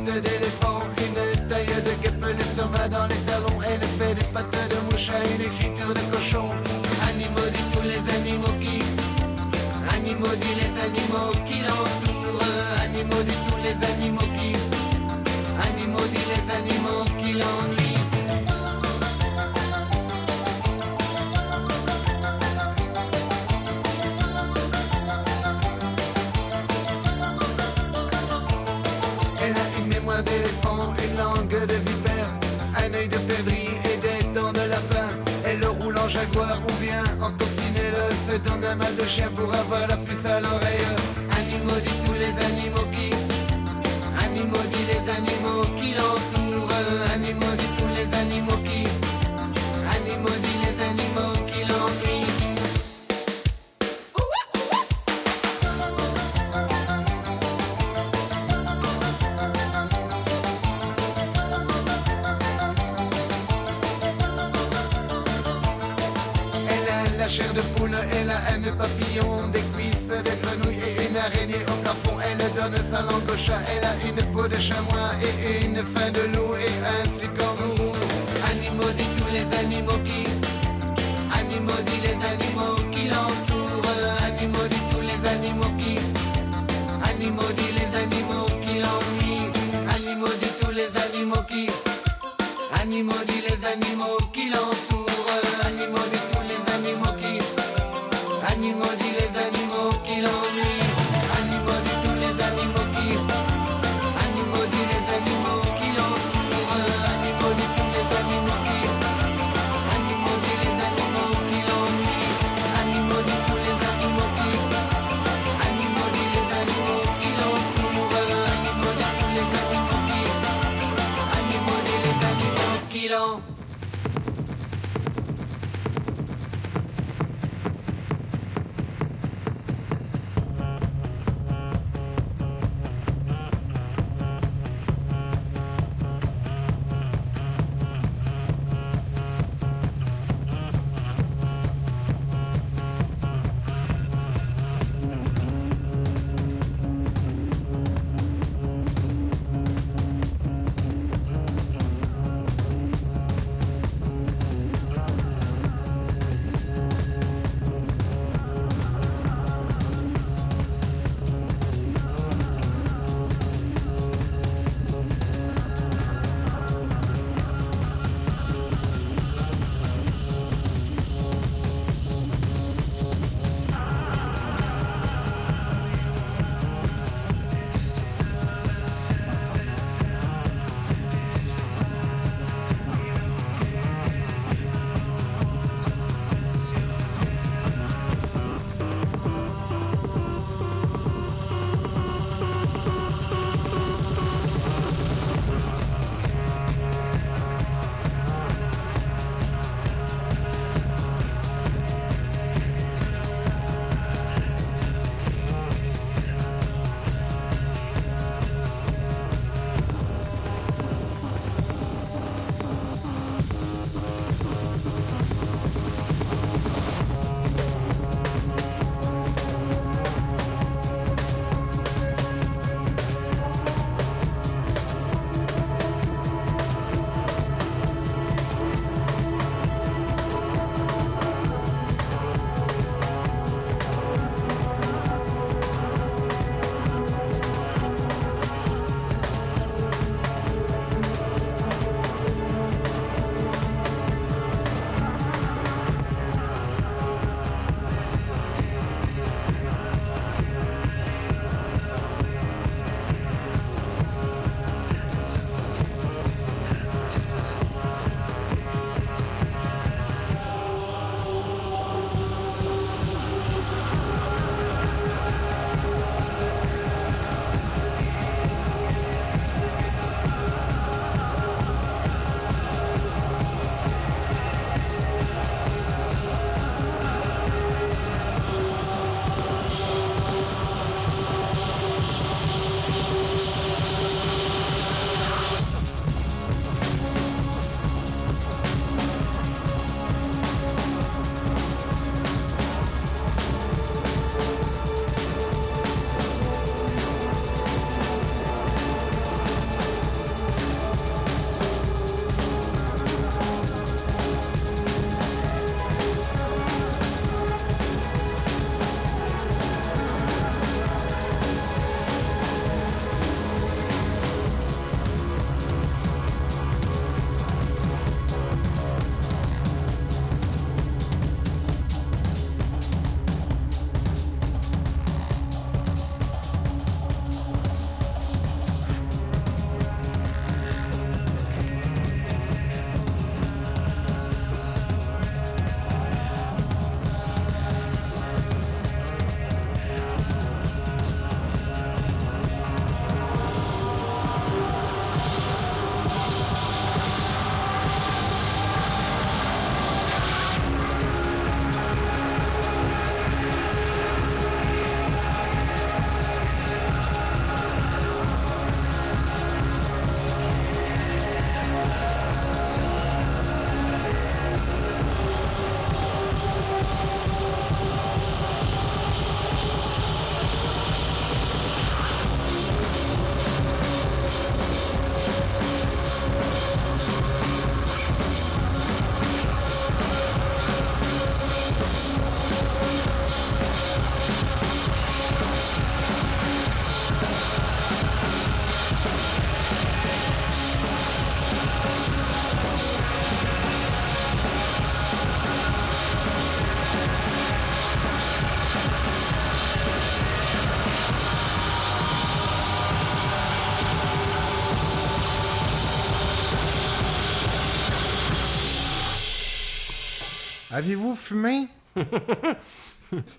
A: Avez-vous fumé? [LAUGHS]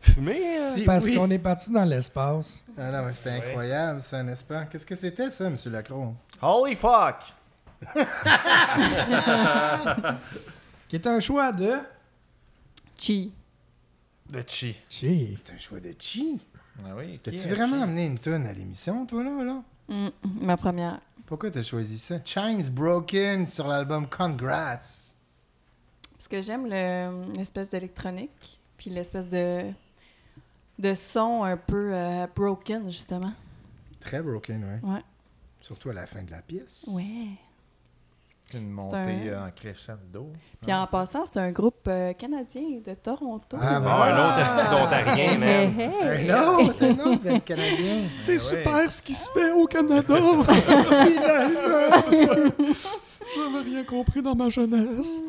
E: Fumé, hein?
A: Si
D: Parce
A: oui.
D: qu'on est parti dans l'espace.
A: Ah non, mais c'était incroyable, ça, n'est-ce pas? Qu'est-ce que c'était, ça, M. Lacroix?
C: Holy fuck! [LAUGHS]
D: Qui est un choix de?
B: Chi.
C: Le chi.
D: Chi.
A: C'est un choix de chi?
C: Ah oui.
A: T'as-tu vraiment
C: chi?
A: amené une tonne à l'émission, toi, là? là?
B: Mm, ma première.
A: Pourquoi t'as choisi ça? Chimes Broken sur l'album Congrats.
B: Parce que j'aime le- l'espèce d'électronique, puis l'espèce de, de son un peu euh, broken, justement.
A: Très broken, ouais.
B: Ouais.
A: Surtout à la fin de la pièce.
B: Ouais.
C: Une montée
B: un-
C: en crescendo.
B: Puis en passant, c'est un groupe euh, canadien de Toronto.
A: Ah,
E: bon, un autre esti d'Ontarien, [LAUGHS] man.
B: Hey, hey.
A: Un autre, un autre, Canadien.
D: C'est
C: ouais.
D: super ce qui se fait au Canada. [LAUGHS] Finalement, c'est ça. J'avais rien compris dans ma jeunesse.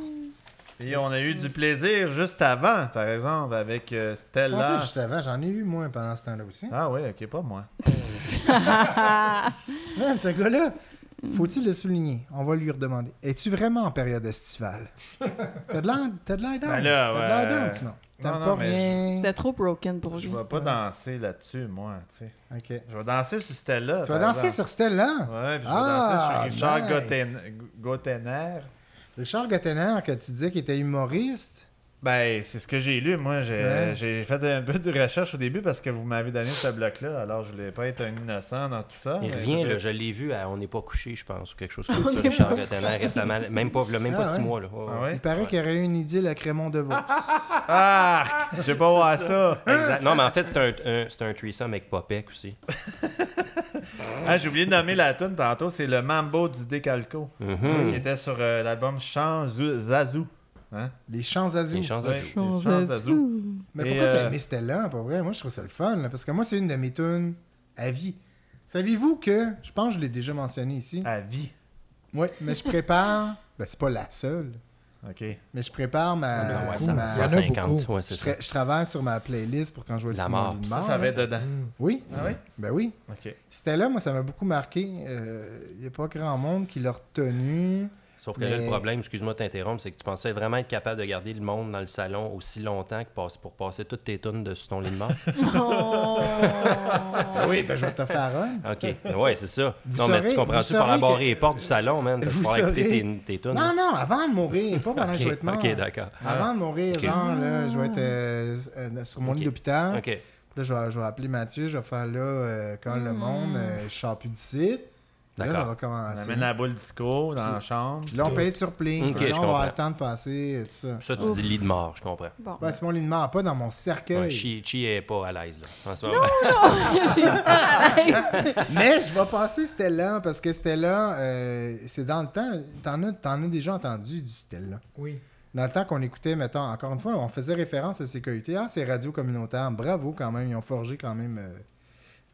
C: Et on a eu du plaisir juste avant, par exemple, avec euh, Stella.
A: juste avant? J'en ai eu, moi, pendant ce temps-là aussi.
C: Ah oui, ok, pas moi. [LAUGHS]
A: Man, ce gars-là, faut-il le souligner? On va lui redemander. Es-tu vraiment en période estivale? [LAUGHS] T'as de l'air t'as de l'air down.
C: Ben là,
A: T'as de l'air
C: ouais.
A: down. T'aimes
C: Non,
A: pas
C: mais
A: rien.
B: C'était trop broken pour
C: Je
B: lui.
C: vais pas danser là-dessus, moi, tu sais.
A: OK.
C: Je vais danser sur Stella.
A: Tu vas
C: par
A: danser
C: exemple.
A: sur Stella?
C: Ouais, puis je vais
A: Ah,
C: danser sur Richard
A: nice.
C: Gottener.
A: Richard Gottener, que tu disais qu'il était humoriste.
C: Ben, c'est ce que j'ai lu. Moi, j'ai
A: Ouais.
C: fait un peu de recherche au début parce que vous m'avez donné ce bloc-là. Alors, je voulais pas être un innocent dans tout ça.
E: Il
C: mais
E: revient,
C: je-
E: là, je l'ai vu à On n'est pas couché, je pense, ou quelque chose comme [LAUGHS] ça, Richard Gottener, récemment. Même pas, là, même pas
A: Ah,
E: six mois. Là.
C: Ah
E: ouais.
A: Il paraît qu'il y aurait eu une idylle à Crémont de Vos. [LAUGHS]
C: Ah! J'ai pas [LAUGHS] voir ça.
E: Exact. Non, mais en fait, c'est un, un, c'est un threesome avec Popek aussi.
C: Ah, j'ai oublié de nommer la tune tantôt. C'est le Mambo du Décalco.
E: Mhm.
C: Qui était sur euh, l'album Chant Zazou. Hein?
A: Les Champs Azul.
E: Les Champs
C: Ouais,
E: Azul.
C: les Champs.
A: Mais pourquoi
C: euh,
A: t'as aimé Stella, pour vrai? Moi, je trouve ça le fun, là, parce que moi, c'est une de mes tunes à vie. Saviez-vous que, je pense que je l'ai déjà mentionné ici,
C: À vie.
A: oui, mais je prépare, [LAUGHS] ben c'est pas la seule,
C: OK.
A: mais je prépare ma...
E: Ah, ouais, ça,
A: ma-
D: il y en a
E: 150,
D: beaucoup.
E: ouais,
A: je,
E: c'est ça.
A: tra- je travaille sur ma playlist pour quand je vais
E: La
A: sur
E: mort.
C: Ça,
A: mort,
C: ça va
A: là.
C: être dedans.
A: Oui,
C: Ah oui?
A: ben oui.
C: OK.
A: Stella, moi, ça m'a beaucoup marqué. Il n'y a pas grand monde qui l'a retenu.
E: Sauf que là, le problème, excuse-moi de t'interrompre, c'est que tu pensais vraiment être capable de garder le monde dans le salon aussi longtemps que pour passer toutes tes tonnes de sur ton lit de mort? [LAUGHS]
B: Oh.
A: Oui, ben je vais te faire un.
E: OK. Ouais, c'est ça.
A: Vous
E: non, mais
A: saurez-
E: tu comprends-tu par la
A: saurez
E: barrer
A: que-
E: les portes du salon, man, de se
A: Vous
E: faire écouter
A: saurez-
E: tes, tes tunes?
A: Non, non, avant de mourir, pas pendant que je vais être mort.
E: OK, d'accord.
A: Avant de mourir,
E: Ok.
A: genre, là, je vais être euh, euh, sur mon lit d'hôpital.
E: OK.
A: Là, je vais, je vais appeler Mathieu, je vais faire là, euh, quand le monde, euh, je sors plus d'ici. Là, ça va
C: On
A: commencer.
C: amène la boule disco dans la chambre.
A: Puis là, on paye sur play.
E: Ok,
A: Puis là,
E: je
A: on va avoir
E: comprends.
A: le temps de passer, tout ça.
E: Ça, tu dis lit de mort, je comprends.
B: Bon.
A: Ouais, c'est mon lit de mort, pas dans mon
E: Ouais,
A: cercueil.
E: Chi, Chi est pas à l'aise, là. En ce moment. [LAUGHS] [LAUGHS]
A: Mais je vais passer Stella, parce que Stella, euh, c'est dans le temps, t'en as, t'en as déjà entendu du Stella.
D: Oui.
A: Dans le temps qu'on écoutait, mettons, encore une fois, on faisait référence à sécurité. Ah, c'est radio communautaire. Bravo quand même, ils ont forgé quand même. euh,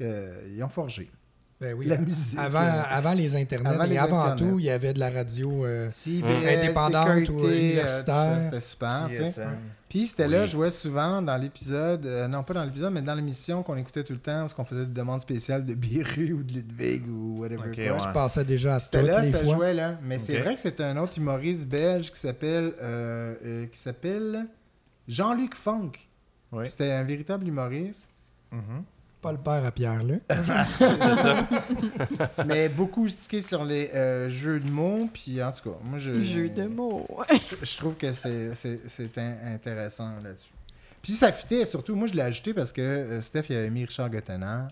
A: euh, ils ont forgé.
D: Ben oui.
A: La musique.
D: Avant, avant les internets
A: Avant
D: et
A: les
D: avant
A: internets.
D: tout, il y avait de la radio. euh,
A: CBS,
D: Indépendante ou universitaire.
A: euh, C'était super. Puis Stella
E: Oui.
A: jouait souvent dans l'épisode, euh, non pas dans l'épisode, mais dans l'émission qu'on écoutait tout le temps, parce qu'on faisait des demandes spéciales de Biru ou de Ludwig ou whatever
C: Ok,
A: quoi.
C: ouais.
D: Je passais déjà à
A: Stella,
D: toutes les
A: ça
D: fois.
A: jouait là. Mais c'est vrai que c'est un autre humoriste belge qui s'appelle euh, euh, qui s'appelle Jean-Luc Funk.
C: Oui.
A: C'était un véritable humoriste.
C: Mhm.
D: Pas le père à Pierre-Luc. [LAUGHS]
E: c'est ça. [LAUGHS]
A: mais beaucoup stické sur les euh, jeux de mots. Puis en tout cas, moi je.
B: Jeu de mots.
A: Je, je trouve que c'est, c'est, c'est in- intéressant là-dessus. Puis ça fitait surtout, moi je l'ai ajouté parce que euh, Steph il avait mis Richard Gottener.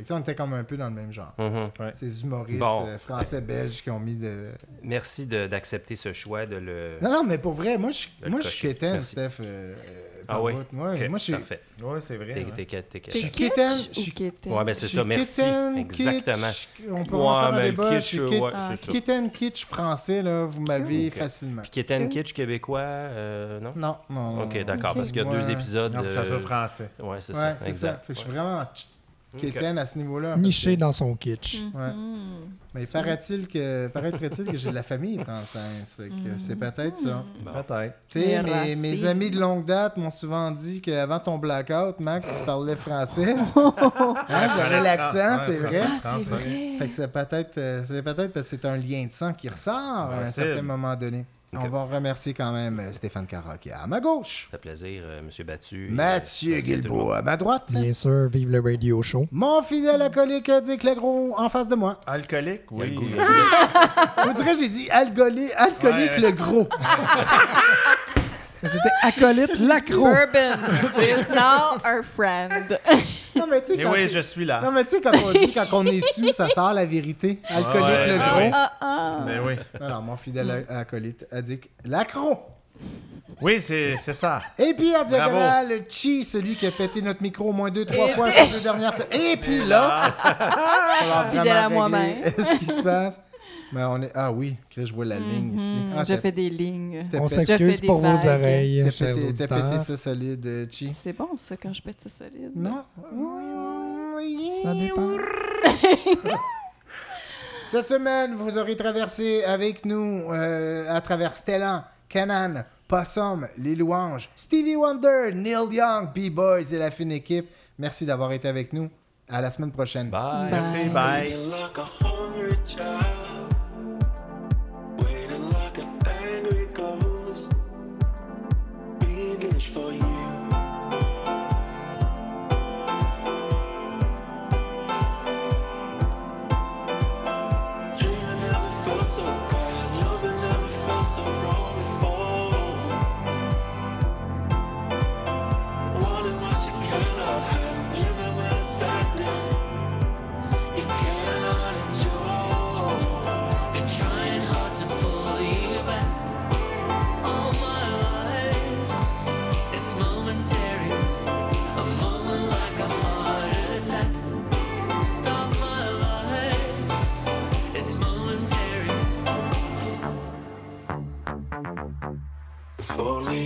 A: Fait que ça, on était comme un peu dans le même genre.
E: Mhm.
A: Ces humoristes
E: Bon.
A: euh, français-belges qui ont mis de.
E: Merci de- d'accepter ce choix de le.
A: Non, non, mais pour vrai, moi je, moi, je
E: cocher.
A: quétaine,
E: Merci.
A: Steph. euh, euh,
E: Ah oui? Ok,
A: moi je suis.
E: Parfait.
C: Ouais, c'est vrai.
E: T'es
C: ouais.
E: t'es quête, t'es
A: Je suis quétaine. Je suis
B: kitten?
E: Ouais, ben c'est ça,
A: suis
E: merci.
A: kitten,
E: Exactement.
A: kitsch. On peut
E: Ouais,
A: en faire un débat. Je
E: kitsch,
A: suis
E: ouais,
A: kitten kitsch français, là, vous m'avez facilement.
E: Puis Kitten Kitsch québécois, euh, non?
A: Non, non. non,
E: Ok, d'accord, parce qu'il y a deux épisodes.
C: Ça
E: euh,
C: français.
E: Ouais, c'est
A: Ouais,
E: ça.
A: c'est ça. Fait que je suis vraiment. Quétaine à ce niveau-là.
D: Niché dans son kitsch.
A: Ouais.
B: Mhm.
A: Mais paraît-il que paraîtrait-il que j'ai de la famille française. Fait que c'est peut-être ça.
E: Bon.
C: Peut-être.
A: Tu sais,
B: Les
A: mes, amis de longue date m'ont souvent dit qu'avant ton blackout, Max parlait français. [LAUGHS] Hein, J'avais l'accent, c'est vrai.
B: Ah, c'est vrai.
A: Fait que c'est peut-être euh, c'est peut-être parce que c'est un lien de sang qui ressort à un certain moment donné. On va remercier quand même euh, Stéphane Cara qui est à ma gauche.
E: Ça fait plaisir, euh, Monsieur Battu.
A: Mathieu
E: euh, à
A: Guilbeault ma droite.
D: Bien sûr, vive le radio show.
A: Mon fidèle acolyte Dick Legros en face de moi.
C: Alcoolique, oui.
A: dirait que [LAUGHS] j'ai dit alcoolique, alcoolique
C: Ouais.
A: le gros. [LAUGHS]
D: C'était acolyte [LAUGHS] l'accro.
B: Bourbon [LAUGHS] is now our friend.
A: Non, mais tu sais, quand
C: oui, je suis là.
A: Non, mais tu sais, quand on dit quand on est sous, ça sort la vérité. Alcoolique
C: Ouais,
A: le gros.
C: vrai.
B: Ah, ah.
C: Ben oui.
A: Alors, mon fidèle acolyte a dit l'accro.
C: Oui, c'est c'est ça.
A: Et puis, à
C: Bravo.
A: diagonale, Chi, celui qui a pété notre micro au moins deux, trois fois ces deux dernières semaines. Et puis là, [LAUGHS]
B: Fidèle à moi-même.
A: régler ce qui se passe? Mais on est... Ah oui, Chris, je vois la ligne ici.
B: Mhm,
A: Ah,
B: je fais des lignes.
D: On s'excuse pour vos oreilles,
A: t'as
D: chers
A: pété, t'as pété
D: auditeurs.
A: ça solide, euh, Chi?
B: C'est bon, ça, quand je pète ça solide.
A: Non?
D: Ça dépend. [LAUGHS]
A: Cette semaine, vous aurez traversé avec nous euh, à travers Stellan, Canan, Possum, Les Louanges, Stevie Wonder, Neil Young, B-Boys et la fine équipe. Merci d'avoir été avec nous. À la semaine prochaine.
E: Bye.
C: Merci, bye.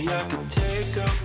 N: I could take a